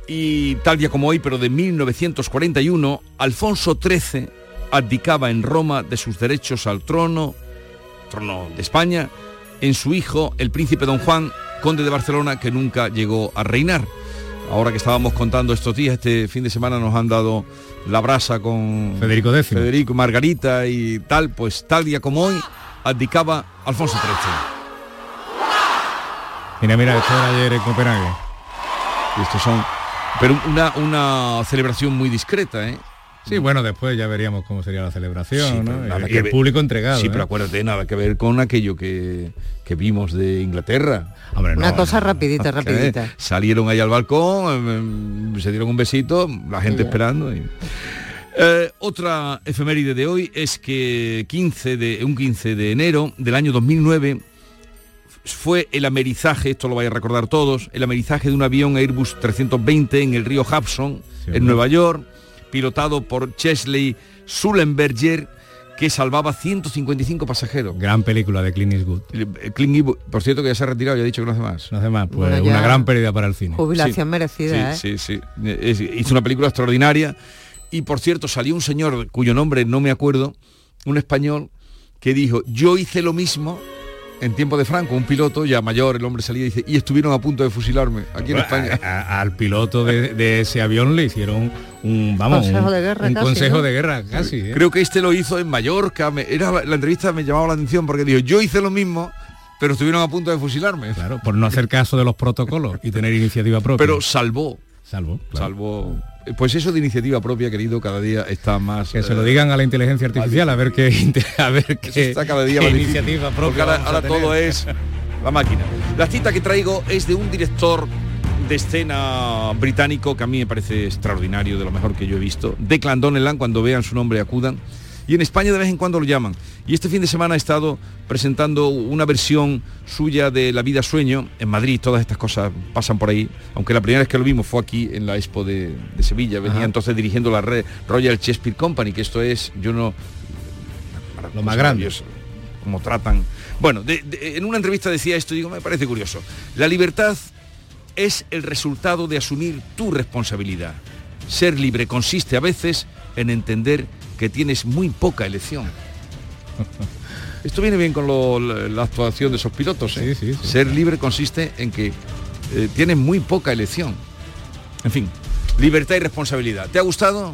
[SPEAKER 1] Y tal día como hoy, pero de 1941, Alfonso XIII abdicaba en Roma de sus derechos al trono, trono de España, en su hijo, el príncipe don Juan, conde de Barcelona, que nunca llegó a reinar. Ahora que estábamos contando estos días, este fin de semana nos han dado la brasa con
[SPEAKER 11] Federico X.
[SPEAKER 1] Federico, Margarita y tal, pues tal día como hoy, abdicaba Alfonso XIII.
[SPEAKER 11] Mira, mira, esto era ayer en Copenhague.
[SPEAKER 1] Y estos son... Pero una, una celebración muy discreta, ¿eh?
[SPEAKER 11] Sí, bueno, después ya veríamos cómo sería la celebración,
[SPEAKER 1] Sí,
[SPEAKER 11] ¿no?
[SPEAKER 1] pero nada
[SPEAKER 11] Y
[SPEAKER 1] que
[SPEAKER 11] el
[SPEAKER 1] ver-
[SPEAKER 11] público entregado.
[SPEAKER 1] Sí,
[SPEAKER 11] ¿eh?
[SPEAKER 1] pero acuérdate, nada que ver con aquello que, que vimos de Inglaterra.
[SPEAKER 11] Hombre,
[SPEAKER 17] Una cosa rapidita, [laughs] rapidita.
[SPEAKER 1] Salieron ahí al balcón, eh, se dieron un besito, la gente esperando. y- Eh, otra efeméride de hoy es que 15 de, un 15 de enero del año 2009 fue el amerizaje, esto lo vais a recordar todos, el amerizaje de un avión Airbus 320 en el río Hudson, en. Nueva York, pilotado por Chesley Sullenberger, que salvaba 155 pasajeros.
[SPEAKER 11] Gran película de Clint Eastwood.
[SPEAKER 1] Eh, Clint Eastwood, por cierto que ya se ha retirado, ya ha dicho que no hace más.
[SPEAKER 11] No hace más, pues
[SPEAKER 17] Bueno,
[SPEAKER 11] una gran pérdida para el cine.
[SPEAKER 17] Jubilación
[SPEAKER 1] Sí,
[SPEAKER 17] merecida,
[SPEAKER 1] sí,
[SPEAKER 17] ¿eh?
[SPEAKER 1] Sí, sí. Es- hizo una película extraordinaria. Y por cierto, salió un señor cuyo nombre no me acuerdo, un español, que dijo, yo hice lo mismo en tiempo de Franco, un piloto ya mayor, el hombre salía y dice, y estuvieron a punto de fusilarme aquí en España.
[SPEAKER 11] a- a- al piloto de, de ese avión le hicieron un, vamos,
[SPEAKER 17] Consejo
[SPEAKER 11] un,
[SPEAKER 17] de guerra
[SPEAKER 11] un
[SPEAKER 17] casi,
[SPEAKER 11] consejo
[SPEAKER 17] ¿no?
[SPEAKER 11] de guerra casi. ¿eh?
[SPEAKER 1] Creo que este lo hizo en Mallorca. me- era la, entrevista me llamaba la atención porque dijo, yo hice lo mismo, pero estuvieron a punto de fusilarme.
[SPEAKER 11] Claro, por no hacer caso de los protocolos y tener iniciativa propia.
[SPEAKER 1] Pero salvó.
[SPEAKER 11] Salvo, claro.
[SPEAKER 1] Salvó. Pues eso de iniciativa propia, querido, cada día está más.
[SPEAKER 11] Que se lo
[SPEAKER 1] eh,
[SPEAKER 11] digan a la inteligencia artificial a ver qué a ver qué,
[SPEAKER 1] está cada día
[SPEAKER 11] qué iniciativa
[SPEAKER 1] porque
[SPEAKER 11] propia.
[SPEAKER 1] ahora,
[SPEAKER 11] a
[SPEAKER 1] ahora
[SPEAKER 11] tener.
[SPEAKER 1] todo es la máquina. La cita que traigo es de un director de escena británico que a mí me parece extraordinario, de lo mejor que yo he visto. Declan Donnellan, cuando vean su nombre acudan. Y en España de vez en cuando lo llaman. Y este fin de semana ha estado presentando una versión suya de La vida sueño. En Madrid todas estas cosas pasan por ahí. Aunque la primera vez que lo vimos fue aquí en la Expo de, de Sevilla. Venía
[SPEAKER 11] Ajá.
[SPEAKER 1] entonces dirigiendo la red Royal Shakespeare Company, que esto es, yo no...
[SPEAKER 11] Lo más grande.
[SPEAKER 1] Como tratan. Bueno, de- de- en una entrevista decía esto, y digo, me parece curioso. La libertad es el resultado de asumir tu responsabilidad. Ser libre consiste a veces en entender que tienes muy poca elección. [laughs] Esto viene bien con lo- la, la actuación de esos pilotos. ¿eh?
[SPEAKER 11] Sí, sí, sí.
[SPEAKER 1] Ser libre consiste en que eh, tienes muy poca elección. En fin, libertad y responsabilidad. ¿Te ha gustado?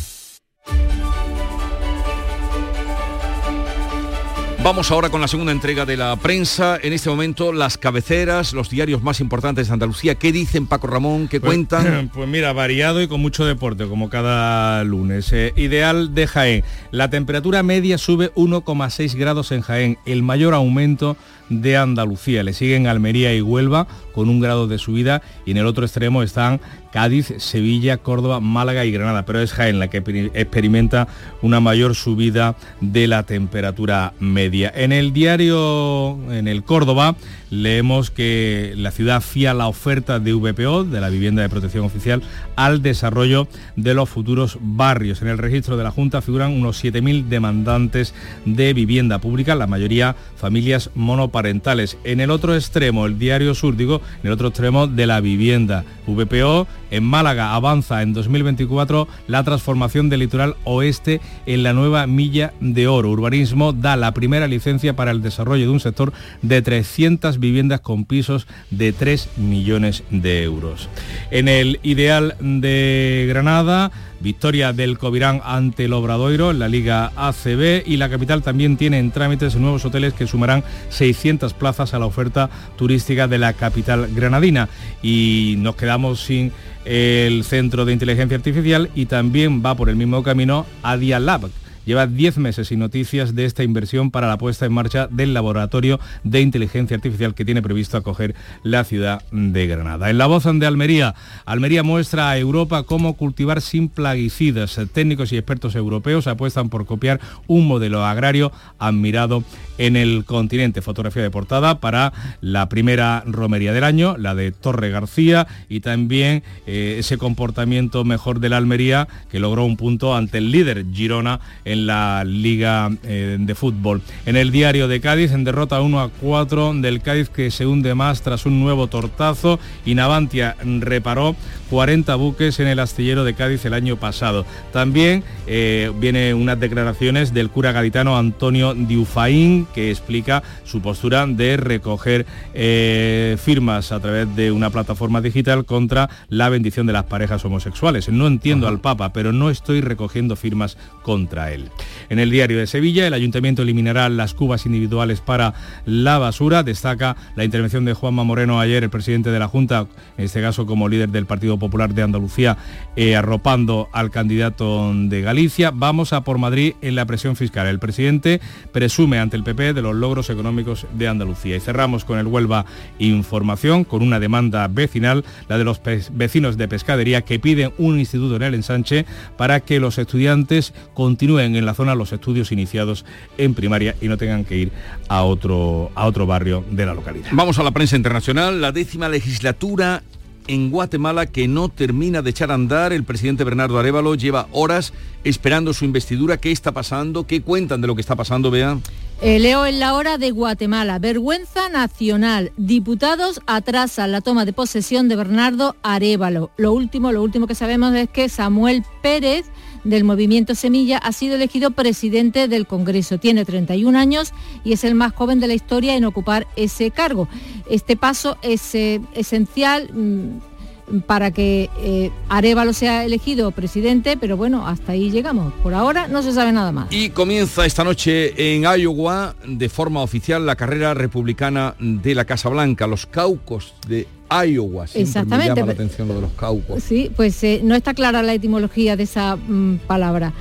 [SPEAKER 1] Vamos ahora con la segunda entrega de la prensa. En este momento, las cabeceras, los diarios más importantes de Andalucía. ¿Qué dicen Paco Ramón? ¿Qué
[SPEAKER 11] Pues-
[SPEAKER 1] cuentan? [laughs]
[SPEAKER 11] Pues mira, variado y con mucho deporte, como cada lunes. Eh, ideal de Jaén. La temperatura media sube 1,6 grados en Jaén, el mayor aumento de Andalucía. Le siguen Almería y Huelva con un grado de subida y en el otro extremo están Cádiz, Sevilla, Córdoba, Málaga y Granada. Pero es Jaén la que peri- experimenta una mayor subida de la temperatura media. En el diario, en el Córdoba, leemos que la ciudad fía la oferta de VPO, de la vivienda de protección oficial, al desarrollo de los futuros barrios. En el registro de la Junta figuran unos 7.000 demandantes de vivienda pública, la mayoría familias monoparentales. En el otro extremo, el diario Sur, digo, en el otro extremo de la vivienda. VPO en Málaga avanza en 2024 la transformación del litoral oeste en la nueva milla de oro. Urbanismo da la primera licencia para el desarrollo de un sector de 300 viviendas con pisos de 3 millones de euros. En el ideal de Granada, victoria del Covirán ante el Obradoiro en la Liga ACB y la capital también tiene en trámites nuevos hoteles que sumarán 600 plazas a la oferta turística de la capital granadina. Y nos quedamos sin el Centro de Inteligencia Artificial y también va por el mismo camino Adia Lab lleva 10 meses sin noticias de esta inversión para la puesta en marcha del laboratorio de inteligencia artificial que tiene previsto acoger la ciudad de Granada. En la voz de Almería, Almería muestra a Europa cómo cultivar sin plaguicidas. Técnicos y expertos europeos apuestan por copiar un modelo agrario admirado en el continente. Fotografía de portada para la primera romería del año, la de Torre García, y también eh, ese comportamiento mejor de la Almería que logró un punto ante el líder Girona la Liga eh, de Fútbol. En el diario de Cádiz, en derrota 1 a 4 del Cádiz que se hunde más tras un nuevo tortazo y Navantia reparó 40 buques en el astillero de Cádiz el año pasado. También eh, viene unas declaraciones del cura gaditano Antonio Diufaín que explica su postura de recoger eh, firmas a través de una plataforma digital contra la bendición de las parejas homosexuales. No entiendo al Papa, pero no estoy recogiendo firmas contra él. En el diario de Sevilla, el ayuntamiento eliminará las cubas individuales para la basura. Destaca la intervención de Juanma Moreno ayer, el presidente de la Junta, en este caso como líder del Partido Popular de Andalucía, eh, arropando al candidato de Galicia. Vamos a por Madrid en la presión fiscal. El presidente presume ante el PP de los logros económicos de Andalucía. Y cerramos con el Huelva Información, con una demanda vecinal, la de los vecinos de pescadería que piden un instituto en el ensanche para que los estudiantes continúen en la zona los estudios iniciados en primaria y no tengan que ir a otro, a otro barrio de la localidad.
[SPEAKER 1] Vamos a la prensa internacional, la décima legislatura en Guatemala que no termina de echar a andar. El presidente Bernardo Arevalo lleva horas esperando su investidura. ¿Qué está pasando? ¿Qué cuentan de lo que está pasando, Bea?
[SPEAKER 13] Eh, leo en la hora de Guatemala. Vergüenza nacional. Diputados atrasan la toma de posesión de Bernardo Arevalo. Lo último, lo último que sabemos es que Samuel Pérez del movimiento Semilla, ha sido elegido presidente del Congreso. Tiene 31 años y es el más joven de la historia en ocupar ese cargo. Este paso es eh, esencial mm, para que eh, Arevalo sea elegido presidente, pero bueno, hasta ahí llegamos. Por ahora no se sabe nada más.
[SPEAKER 1] Y comienza esta noche en Iowa de forma oficial la carrera republicana de la Casa Blanca, los caucos de Iowa.
[SPEAKER 13] Exactamente.
[SPEAKER 1] Me llama la atención lo de los caucos.
[SPEAKER 13] Sí, pues eh, no está clara la etimología de esa mm, palabra.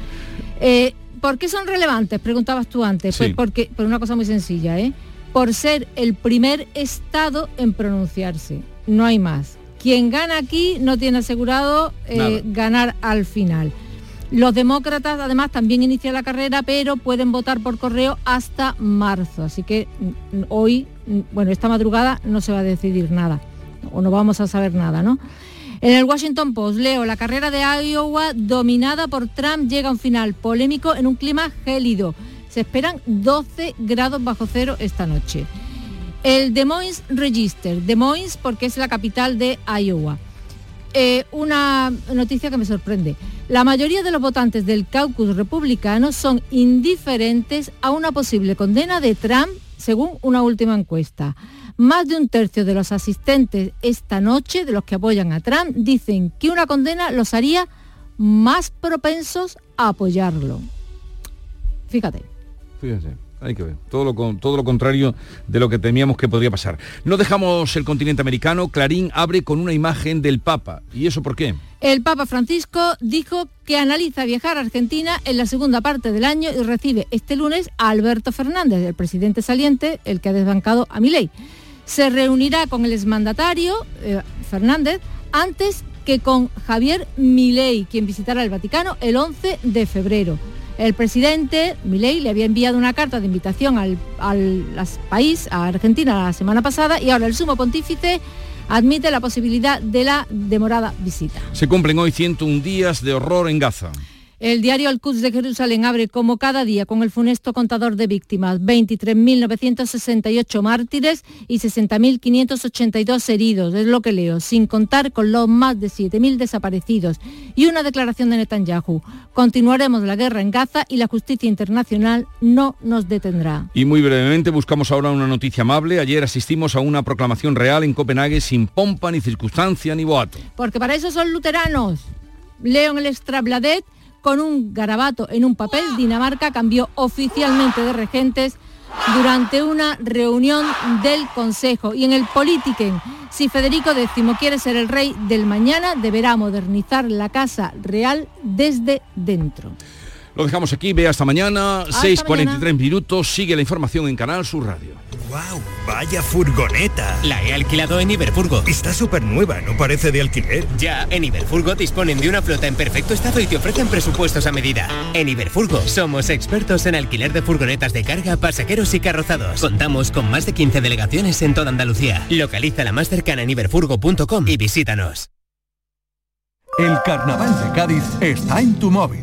[SPEAKER 13] Eh, ¿Por qué son relevantes? Preguntabas tú antes. Pues porque, por una cosa muy sencilla, ¿eh? Por ser el primer estado en pronunciarse. No hay más. Quien gana aquí no tiene asegurado eh, ganar al final. Los demócratas además también inician la carrera, pero pueden votar por correo hasta marzo. Así que mm, hoy, mm, bueno, esta madrugada no se va a decidir nada o no vamos a saber nada, ¿no? En el Washington Post leo, la carrera de Iowa dominada por Trump llega a un final polémico en un clima gélido. Se esperan 12 grados bajo cero esta noche. El Des Moines Register, Des Moines porque es la capital de Iowa. Eh, una noticia que me sorprende. La mayoría de los votantes del caucus republicano son indiferentes a una posible condena de Trump, según una última encuesta. Más de un tercio de los asistentes esta noche, de los que apoyan a Trump, dicen que una condena los haría más propensos a apoyarlo. Fíjate.
[SPEAKER 1] Fíjense. Hay que ver. Todo lo, todo lo contrario de lo que temíamos que podría pasar. No dejamos el continente americano. Clarín abre con una imagen del Papa. ¿Y eso por qué?
[SPEAKER 13] El Papa Francisco dijo que analiza viajar a Argentina en la segunda parte del año y recibe este lunes a Alberto Fernández, el presidente saliente, el que ha desbancado a Milei se reunirá con el exmandatario eh, Fernández antes que con Javier Milei, quien visitará el Vaticano el 11 de febrero. El presidente Milei le había enviado una carta de invitación al, país, a Argentina, la semana pasada y ahora el sumo pontífice admite la posibilidad de la demorada visita.
[SPEAKER 1] Se cumplen hoy 101 días de horror en Gaza.
[SPEAKER 13] El diario Al-Quds de Jerusalén abre como cada día con el funesto contador de víctimas, 23.968 mártires y 60.582 heridos, es lo que leo, sin contar con los más de 7.000 desaparecidos. Y una declaración de Netanyahu, continuaremos la guerra en Gaza y la justicia internacional no nos detendrá.
[SPEAKER 1] Y muy brevemente buscamos ahora una noticia amable. Ayer asistimos a una proclamación real en Copenhague sin pompa ni circunstancia ni boato.
[SPEAKER 13] Porque para eso son luteranos. Leo en el Extrabladet con un garabato en un papel, Dinamarca cambió oficialmente de regentes durante una reunión del Consejo. Y en el Politiken, si Federico X quiere ser el rey del mañana, deberá modernizar la Casa Real desde dentro.
[SPEAKER 1] Lo dejamos aquí, ve hasta mañana, 6.43 minutos, sigue la información en Canal Sur Radio.
[SPEAKER 26] ¡Wow! ¡Vaya furgoneta! La he alquilado en Iberfurgo. Está súper nueva, ¿no parece de alquiler? Ya, en Iberfurgo disponen de una flota en perfecto estado y te ofrecen presupuestos a medida. En Iberfurgo somos expertos en alquiler de furgonetas de carga, pasajeros y carrozados. Contamos con más de 15 delegaciones en toda Andalucía. Localiza la más cercana en iberfurgo.com y visítanos.
[SPEAKER 15] El carnaval de Cádiz está en tu móvil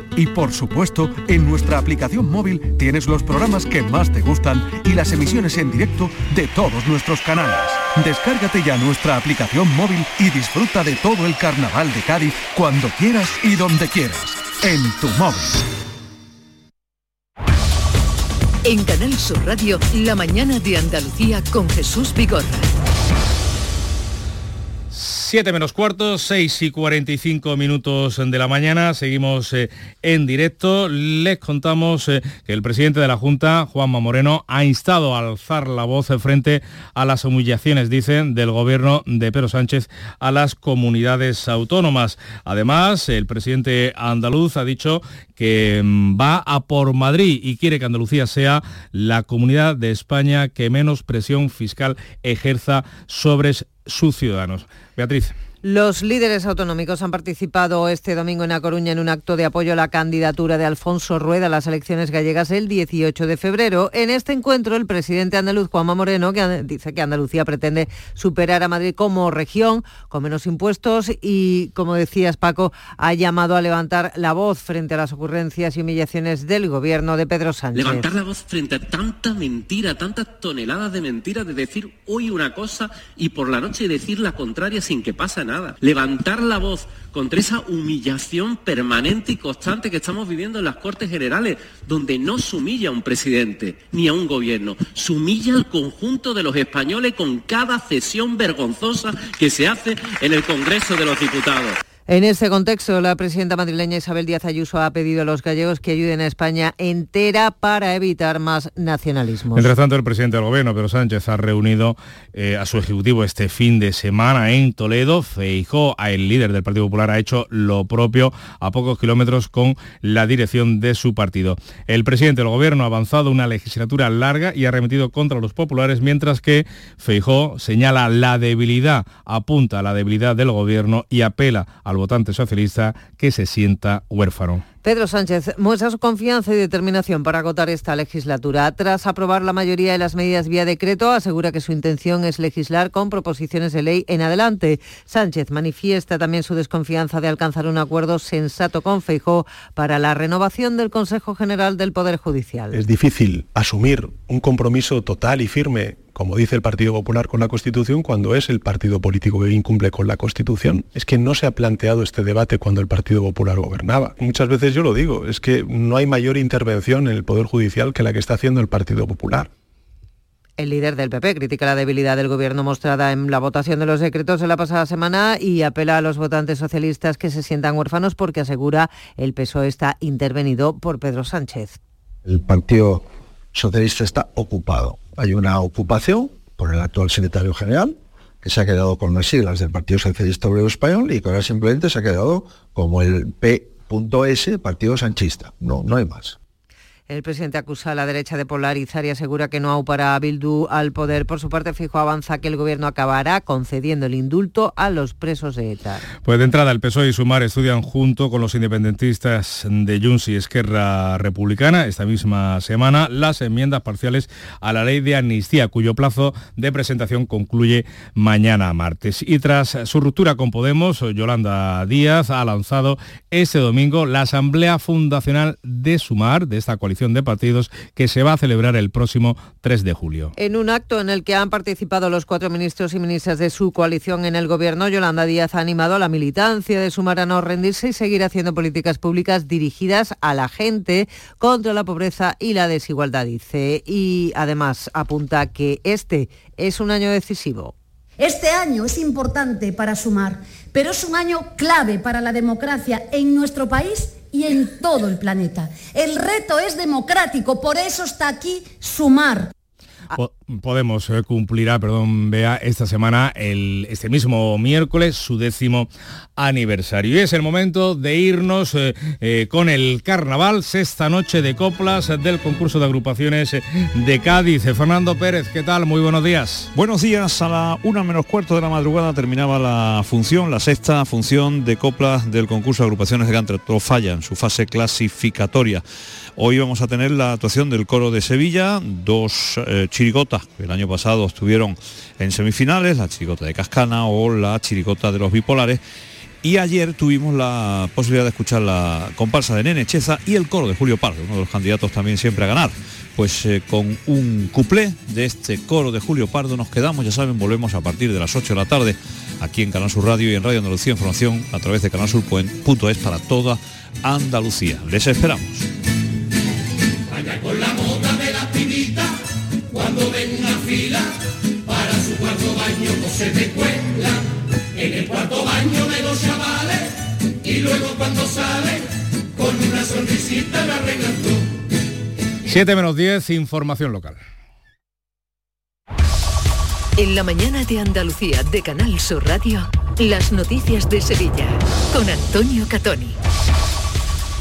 [SPEAKER 15] Y por supuesto, en nuestra aplicación móvil tienes los programas que más te gustan y las emisiones en directo de todos nuestros canales. Descárgate ya nuestra aplicación móvil y disfruta de todo el Carnaval de Cádiz cuando quieras y donde quieras. En tu móvil.
[SPEAKER 2] En Canal Sur Radio, la mañana de Andalucía con Jesús Vigorra.
[SPEAKER 11] 7 menos cuarto, 6 y 45 minutos de la mañana. Seguimos eh, en directo. Les contamos eh, que el presidente de la Junta, Juanma Moreno, ha instado a alzar la voz frente a las humillaciones, dicen, del gobierno de Pedro Sánchez a las comunidades autónomas. Además, el presidente andaluz ha dicho que mm, va a por Madrid y quiere que Andalucía sea la comunidad de España que menos presión fiscal ejerza sobre sus ciudadanos. Beatriz.
[SPEAKER 17] Los líderes autonómicos han participado este domingo en A Coruña en un acto de apoyo a la candidatura de Alfonso Rueda a las elecciones gallegas el 18 de febrero. En este encuentro, el presidente andaluz Juanma Moreno que dice que Andalucía pretende superar a Madrid como región con menos impuestos y, como decías Paco, ha llamado a levantar la voz frente a las ocurrencias y humillaciones del gobierno de Pedro Sánchez.
[SPEAKER 27] Levantar la voz frente a tanta mentira, tantas toneladas de mentiras, de decir hoy una cosa y por la noche decir la contraria sin que pase nada Levantar la voz contra esa humillación permanente y constante que estamos viviendo en las Cortes Generales, donde no se humilla a un presidente ni a un gobierno, se humilla al conjunto de los españoles con cada cesión vergonzosa que se hace en el Congreso de los Diputados.
[SPEAKER 17] En este contexto, la presidenta madrileña Isabel Díaz Ayuso ha pedido a los gallegos que ayuden a España entera para evitar más nacionalismo.
[SPEAKER 11] Mientras tanto, el presidente del gobierno, Pedro Sánchez, ha reunido eh, a su ejecutivo este fin de semana en Toledo. Feijó, el líder del Partido Popular, ha hecho lo propio a pocos kilómetros con la dirección de su partido. El presidente del gobierno ha avanzado una legislatura larga y ha remitido contra los populares, mientras que Feijó señala la debilidad, apunta a la debilidad del gobierno y apela al votante socialista que se sienta huérfano.
[SPEAKER 17] Pedro Sánchez muestra su confianza y determinación para agotar esta legislatura. Tras aprobar la mayoría de las medidas vía decreto, asegura que su intención es legislar con proposiciones de ley en adelante. Sánchez manifiesta también su desconfianza de alcanzar un acuerdo sensato con Feijó para la renovación del Consejo General del Poder Judicial.
[SPEAKER 7] Es difícil asumir un compromiso total y firme como dice el Partido Popular con la Constitución, cuando es el partido político que incumple con la Constitución. Es que no se ha planteado este debate cuando el Partido Popular gobernaba. Muchas veces yo lo digo, es que no hay mayor intervención en el Poder Judicial que la que está haciendo el Partido Popular.
[SPEAKER 17] El líder del PP critica la debilidad del gobierno mostrada en la votación de los decretos de la pasada semana y apela a los votantes socialistas que se sientan huérfanos porque asegura el PSOE está intervenido por Pedro Sánchez.
[SPEAKER 8] El Partido Socialista está ocupado. Hay una ocupación por el actual secretario general que se ha quedado con las siglas del Partido Socialista Obrero Español y que ahora simplemente se ha quedado como el P.S. Partido Sanchista. No, no hay más.
[SPEAKER 17] El presidente acusa a la derecha de polarizar y asegura que no para Bildu al poder. Por su parte, Fijo avanza que el gobierno acabará concediendo el indulto a los presos de ETA.
[SPEAKER 11] Pues de entrada, el PSOE y Sumar estudian junto con los independentistas de Junts y Esquerra Republicana esta misma semana las enmiendas parciales a la ley de amnistía, cuyo plazo de presentación concluye mañana martes. Y tras su ruptura con Podemos, Yolanda Díaz ha lanzado este domingo la Asamblea Fundacional de Sumar, de esta coalición de partidos que se va a celebrar el próximo 3 de julio.
[SPEAKER 17] En un acto en el que han participado los cuatro ministros y ministras de su coalición en el gobierno, Yolanda Díaz ha animado a la militancia de Sumar a no rendirse y seguir haciendo políticas públicas dirigidas a la gente contra la pobreza y la desigualdad, dice. Y además apunta que este es un año decisivo.
[SPEAKER 28] Este año es importante para sumar, pero es un año clave para la democracia en nuestro país y en todo el planeta. El reto es democrático, por eso está aquí sumar.
[SPEAKER 11] Podemos eh, cumplirá, perdón, vea esta semana, el, este mismo miércoles, su décimo aniversario. Y es el momento de irnos eh, eh, con el carnaval, sexta noche de coplas del concurso de agrupaciones de Cádiz. Fernando Pérez, ¿qué tal? Muy buenos días.
[SPEAKER 29] Buenos días, a la una menos cuarto de la madrugada terminaba la función, la sexta función de coplas del concurso de agrupaciones de Canto en su fase clasificatoria. Hoy vamos a tener la actuación del coro de Sevilla, dos chirigotas que el año pasado estuvieron en semifinales, la chirigota de Cascana o la chirigota de los bipolares. Y ayer tuvimos la posibilidad de escuchar la comparsa de Nene Cheza y el coro de Julio Pardo, uno de los candidatos también siempre a ganar. Pues eh, con un cuplé de este coro de Julio Pardo nos quedamos, ya saben, volvemos a partir de las 8 de la tarde aquí en Canal Sur Radio y en Radio Andalucía Información a través de canalsur.es para toda Andalucía. Les esperamos. Con la cuando ven una fila para su cuarto baño no se te en el cuarto baño de los chavales y luego cuando salen con una sonrisita la arreglan
[SPEAKER 11] 7 menos 10, información local.
[SPEAKER 2] En la mañana de Andalucía de Canal Sur Radio, las noticias de Sevilla con Antonio Catoni.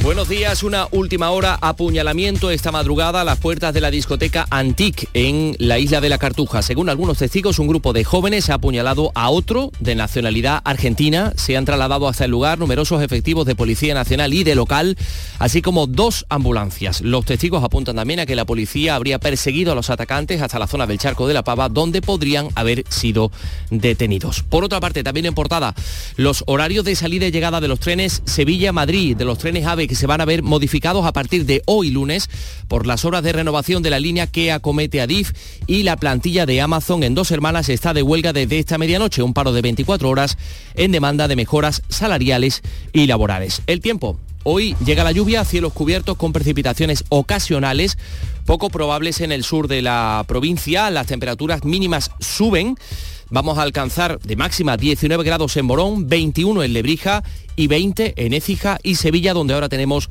[SPEAKER 30] Buenos días, una última hora, apuñalamiento esta madrugada a las puertas de la discoteca Antique en la isla de la Cartuja. Según algunos testigos, un grupo de jóvenes ha apuñalado a otro de nacionalidad argentina. Se han trasladado hasta el lugar numerosos efectivos de Policía Nacional y de local, así como dos ambulancias. Los testigos apuntan también a que la policía habría perseguido a los atacantes hasta la zona del Charco de la Pava, donde podrían haber sido detenidos. Por otra parte, también en portada, los horarios de salida y llegada de los trenes Sevilla-Madrid, de los trenes AVE que se van a ver modificados a partir de hoy lunes por las obras de renovación de la línea que acomete Adif y la plantilla de Amazon en dos hermanas está de huelga desde esta medianoche, un paro de 24 horas en demanda de mejoras salariales y laborales. El tiempo. Hoy llega la lluvia, cielos cubiertos con precipitaciones ocasionales, poco probables en el sur de la provincia, las temperaturas mínimas suben. Vamos a alcanzar de máxima 19 grados en Morón, 21 en Lebrija y 20 en Écija y Sevilla, donde ahora tenemos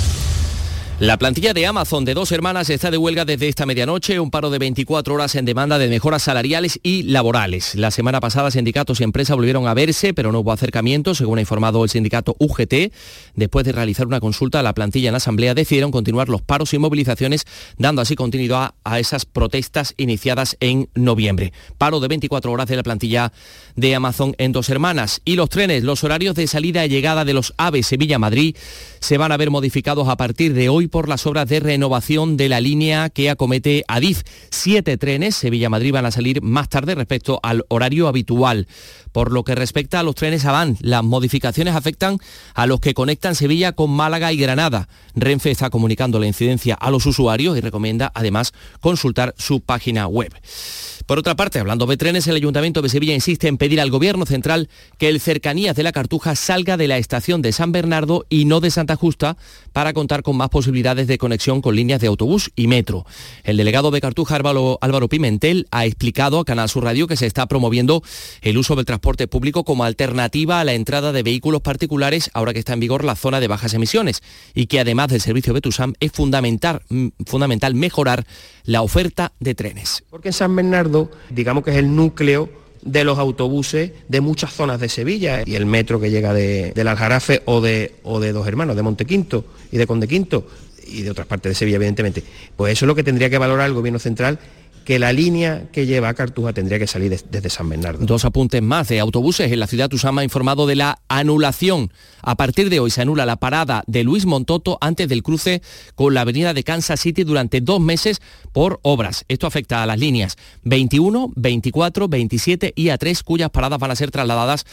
[SPEAKER 30] La plantilla de Amazon de dos hermanas está de huelga desde esta medianoche, un paro de 24 horas en demanda de mejoras salariales y laborales. La semana pasada sindicatos y empresas volvieron a verse, pero no hubo acercamiento, según ha informado el sindicato UGT. Después de realizar una consulta a la plantilla en asamblea, decidieron continuar los paros y movilizaciones, dando así continuidad a esas protestas iniciadas en noviembre. Paro de 24 horas de la plantilla de Amazon en dos hermanas. Y los trenes, los horarios de salida y llegada de los AVE Sevilla-Madrid se van a ver modificados a partir de hoy por las obras de renovación de la línea que acomete Adif. Siete trenes Sevilla-Madrid van a salir más tarde respecto al horario habitual. Por lo que respecta a los trenes Avan, las modificaciones afectan a los que conectan Sevilla con Málaga y Granada. Renfe está comunicando la incidencia a los usuarios y recomienda además consultar su página web. Por otra parte, hablando de trenes, el Ayuntamiento de Sevilla insiste en pedir al Gobierno Central que el Cercanías de la Cartuja salga de la estación de San Bernardo y no de Santa Justa para contar con más posibilidades de conexión con líneas de autobús y metro. El delegado de Cartuja, Álvaro, Álvaro Pimentel, ha explicado a Canal Sur Radio que se está promoviendo el uso del transporte público como alternativa a la entrada de vehículos particulares ahora que está en vigor la zona de bajas emisiones y que además del servicio Betusam es fundamental, mm, fundamental mejorar la oferta de trenes.
[SPEAKER 31] Porque en San Bernardo, digamos que es el núcleo de los autobuses de muchas zonas de Sevilla y el metro que llega de, del Aljarafe o de, o de Dos Hermanos, de Montequinto y de Condequinto y de otras partes de Sevilla, evidentemente. Pues eso es lo que tendría que valorar el Gobierno Central que la línea que lleva a Cartuja tendría que salir desde San Bernardo.
[SPEAKER 30] Dos apuntes más de autobuses. En la ciudad Usama ha informado de la anulación. A partir de hoy se anula la parada de Luis Montoto antes del cruce con la avenida de Kansas City durante dos meses por obras. Esto afecta a las líneas 21, 24, 27 y A3 cuyas paradas van a ser trasladadas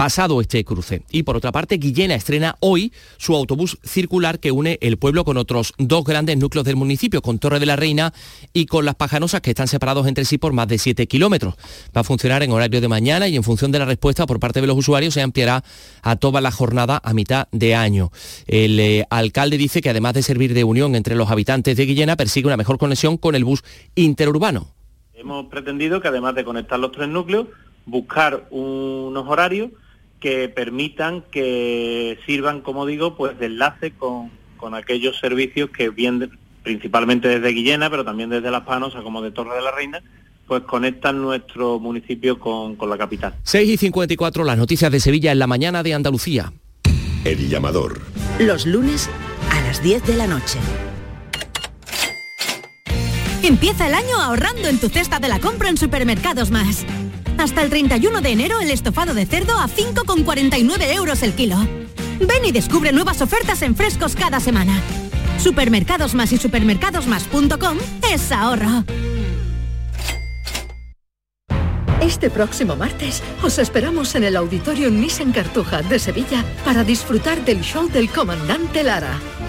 [SPEAKER 30] pasado este cruce. Y por otra parte, Guillena estrena hoy su autobús circular que une el pueblo con otros dos grandes núcleos del municipio, con Torre de la Reina y con Las Pajanosas, que están separados entre sí por más de 7 kilómetros. Va a funcionar en horario de mañana y en función de la respuesta por parte de los usuarios se ampliará a toda la jornada a mitad de año. El eh, alcalde dice que además de servir de unión entre los habitantes de Guillena, persigue una mejor conexión con el bus interurbano.
[SPEAKER 32] Hemos pretendido que además de conectar los tres núcleos, buscar unos horarios que permitan que sirvan, como digo, pues de enlace con, aquellos servicios que vienen principalmente desde Guillena, pero también desde Las Panosas como de Torre de la Reina, pues conectan nuestro municipio con, con la capital.
[SPEAKER 30] 6 y 54, las noticias de Sevilla en la mañana de Andalucía.
[SPEAKER 25] El llamador.
[SPEAKER 33] Los lunes a las 10 de la noche. Empieza el año ahorrando en tu cesta de la compra en Supermercados Más. Hasta el 31 de enero el estofado de cerdo a 5,49 euros el kilo. Ven y descubre nuevas ofertas en frescos cada semana. Supermercados Más y supermercadosmás.com es ahorro.
[SPEAKER 2] Este próximo martes os esperamos en el Auditorio Nissan Cartuja de Sevilla para disfrutar del show del comandante Lara,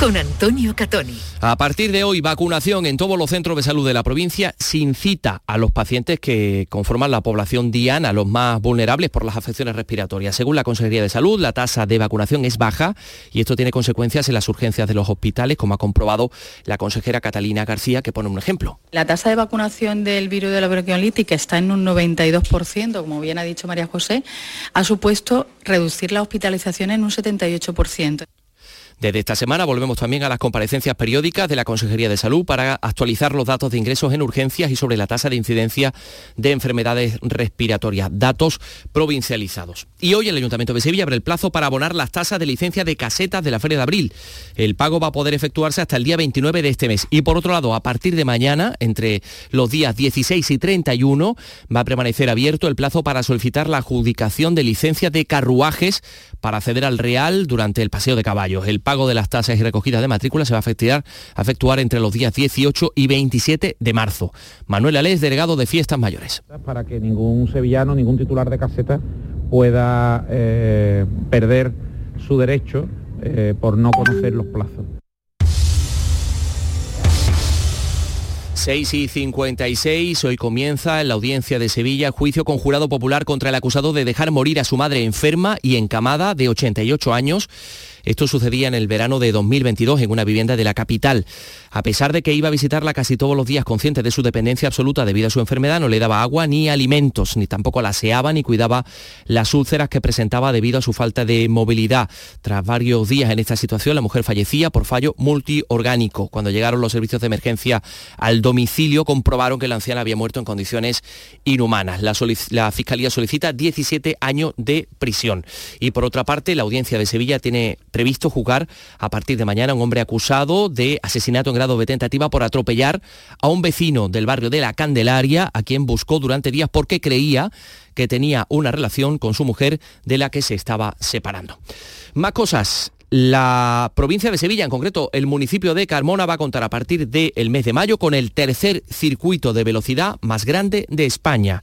[SPEAKER 2] con Antonio Catoni.
[SPEAKER 30] A partir de hoy, vacunación en todos los centros de salud de la provincia sin cita a los pacientes que conforman la población diana, los más vulnerables por las afecciones respiratorias. Según la Consejería de Salud, la tasa de vacunación es baja y esto tiene consecuencias en las urgencias de los hospitales, como ha comprobado la consejera Catalina García, que pone un ejemplo.
[SPEAKER 34] La tasa de vacunación del virus de la bronquiolitis, que está en un 92%, como bien ha dicho María José, ha supuesto reducir la hospitalización en un 78%.
[SPEAKER 30] Desde esta semana volvemos también a las comparecencias periódicas de la Consejería de Salud para actualizar los datos de ingresos en urgencias y sobre la tasa de incidencia de enfermedades respiratorias, datos provincializados. Y hoy el Ayuntamiento de Sevilla abre el plazo para abonar las tasas de licencia de casetas de la Feria de Abril. El pago va a poder efectuarse hasta el día 29 de este mes. Y por otro lado, a partir de mañana, entre los días 16 y 31, va a permanecer abierto el plazo para solicitar la adjudicación de licencias de carruajes para acceder al Real durante el paseo de caballos. Pago de las tasas y recogidas de matrícula se va a efectuar, a efectuar entre los días 18 y 27 de marzo. Manuel Alés, delegado de Fiestas Mayores.
[SPEAKER 22] Para que ningún sevillano, ningún titular de caseta pueda eh, perder su derecho eh, por no conocer los plazos.
[SPEAKER 30] 6 y 56, hoy comienza en la audiencia de Sevilla juicio con jurado popular contra el acusado de dejar morir a su madre enferma y encamada de 88 años esto sucedía en el verano de 2022 en una vivienda de la capital. A pesar de que iba a visitarla casi todos los días consciente de su dependencia absoluta debido a su enfermedad, no le daba agua ni alimentos, ni tampoco la aseaba ni cuidaba las úlceras que presentaba debido a su falta de movilidad. Tras varios días en esta situación, la mujer fallecía por fallo multiorgánico. Cuando llegaron los servicios de emergencia al domicilio, comprobaron que la anciana había muerto en condiciones inhumanas. La, la Fiscalía solicita 17 años de prisión. Y por otra parte, la audiencia de Sevilla tiene previsto juzgar a partir de mañana a un hombre acusado de asesinato en grado de tentativa por atropellar a un vecino del barrio de La Candelaria, a quien buscó durante días porque creía que tenía una relación con su mujer de la que se estaba separando. Más cosas. La provincia de Sevilla, en concreto el municipio de Carmona, va a contar a partir del mes de mayo con el tercer circuito de velocidad más grande de España.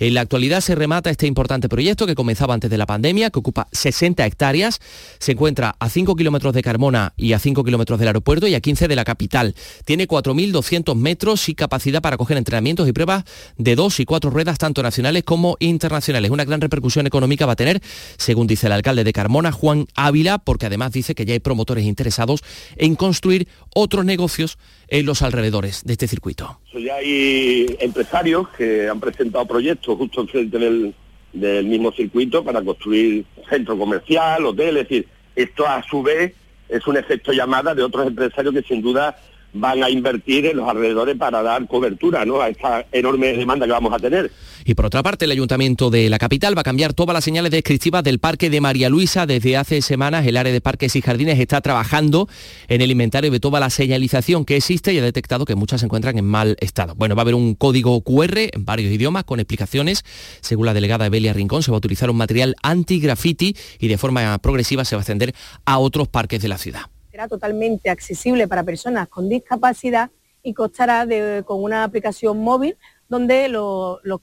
[SPEAKER 30] En la actualidad se remata este importante proyecto que comenzaba antes de la pandemia, que ocupa 60 hectáreas. Se encuentra a 5 kilómetros de Carmona y a 5 kilómetros del aeropuerto y a 15 de la capital. Tiene 4.200 metros y capacidad para coger entrenamientos y pruebas de dos y cuatro ruedas, tanto nacionales como internacionales. Una gran repercusión económica va a tener, según dice el alcalde de Carmona, Juan Ávila, porque además dice que ya hay promotores interesados en construir otros negocios en los alrededores de este circuito.
[SPEAKER 35] Ya hay empresarios que han presentado proyectos justo enfrente del, del mismo circuito para construir centro comercial, hoteles, es decir, esto a su vez es un efecto llamada de otros empresarios que sin duda van a invertir en los alrededores para dar cobertura ¿no? a esta enorme demanda que vamos a tener.
[SPEAKER 30] Y por otra parte, el Ayuntamiento de la capital va a cambiar todas las señales descriptivas del Parque de María Luisa. Desde hace semanas el área de parques y jardines está trabajando en el inventario de toda la señalización que existe y ha detectado que muchas se encuentran en mal estado. Bueno, va a haber un código QR en varios idiomas con explicaciones. Según la delegada Evelia Rincón, se va a utilizar un material anti-graffiti y de forma progresiva se va a extender a otros parques de la ciudad
[SPEAKER 36] será totalmente accesible para personas con discapacidad y costará con una aplicación móvil donde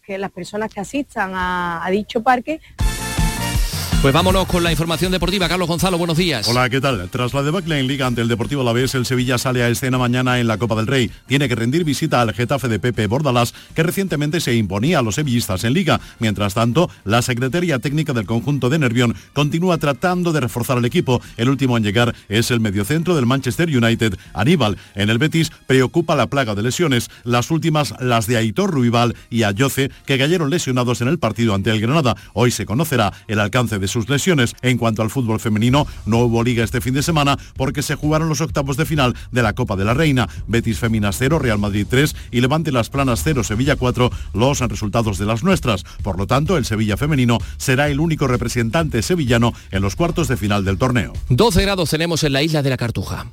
[SPEAKER 36] que, las personas que asistan a dicho parque
[SPEAKER 30] pues vámonos con la información deportiva. Carlos Gonzalo, buenos días.
[SPEAKER 24] Hola, ¿qué tal? Tras la debacle en Liga ante el Deportivo Alavés, el Sevilla sale a escena mañana en la Copa del Rey. Tiene que rendir visita al Getafe de Pepe Bordalás, que recientemente se imponía a los sevillistas en Liga. Mientras tanto, la Secretaría Técnica del conjunto de Nervión continúa tratando de reforzar el equipo. El último en llegar es el mediocentro del Manchester United, Aníbal. En el Betis preocupa la plaga de lesiones, las últimas las de Aitor Ruibal y Ayoce, que cayeron lesionados en el partido ante el Granada. Hoy se conocerá el alcance de sus lesiones. En cuanto al fútbol femenino, no hubo liga este fin de semana porque se jugaron los octavos de final de la Copa de la Reina. Betis Feminas 0, Real Madrid 3 y Levante Las Planas 0, Sevilla 4, los resultados de las nuestras. Por lo tanto, el Sevilla femenino será el único representante sevillano en los cuartos de final del torneo.
[SPEAKER 30] 12 grados tenemos en la isla de la Cartuja.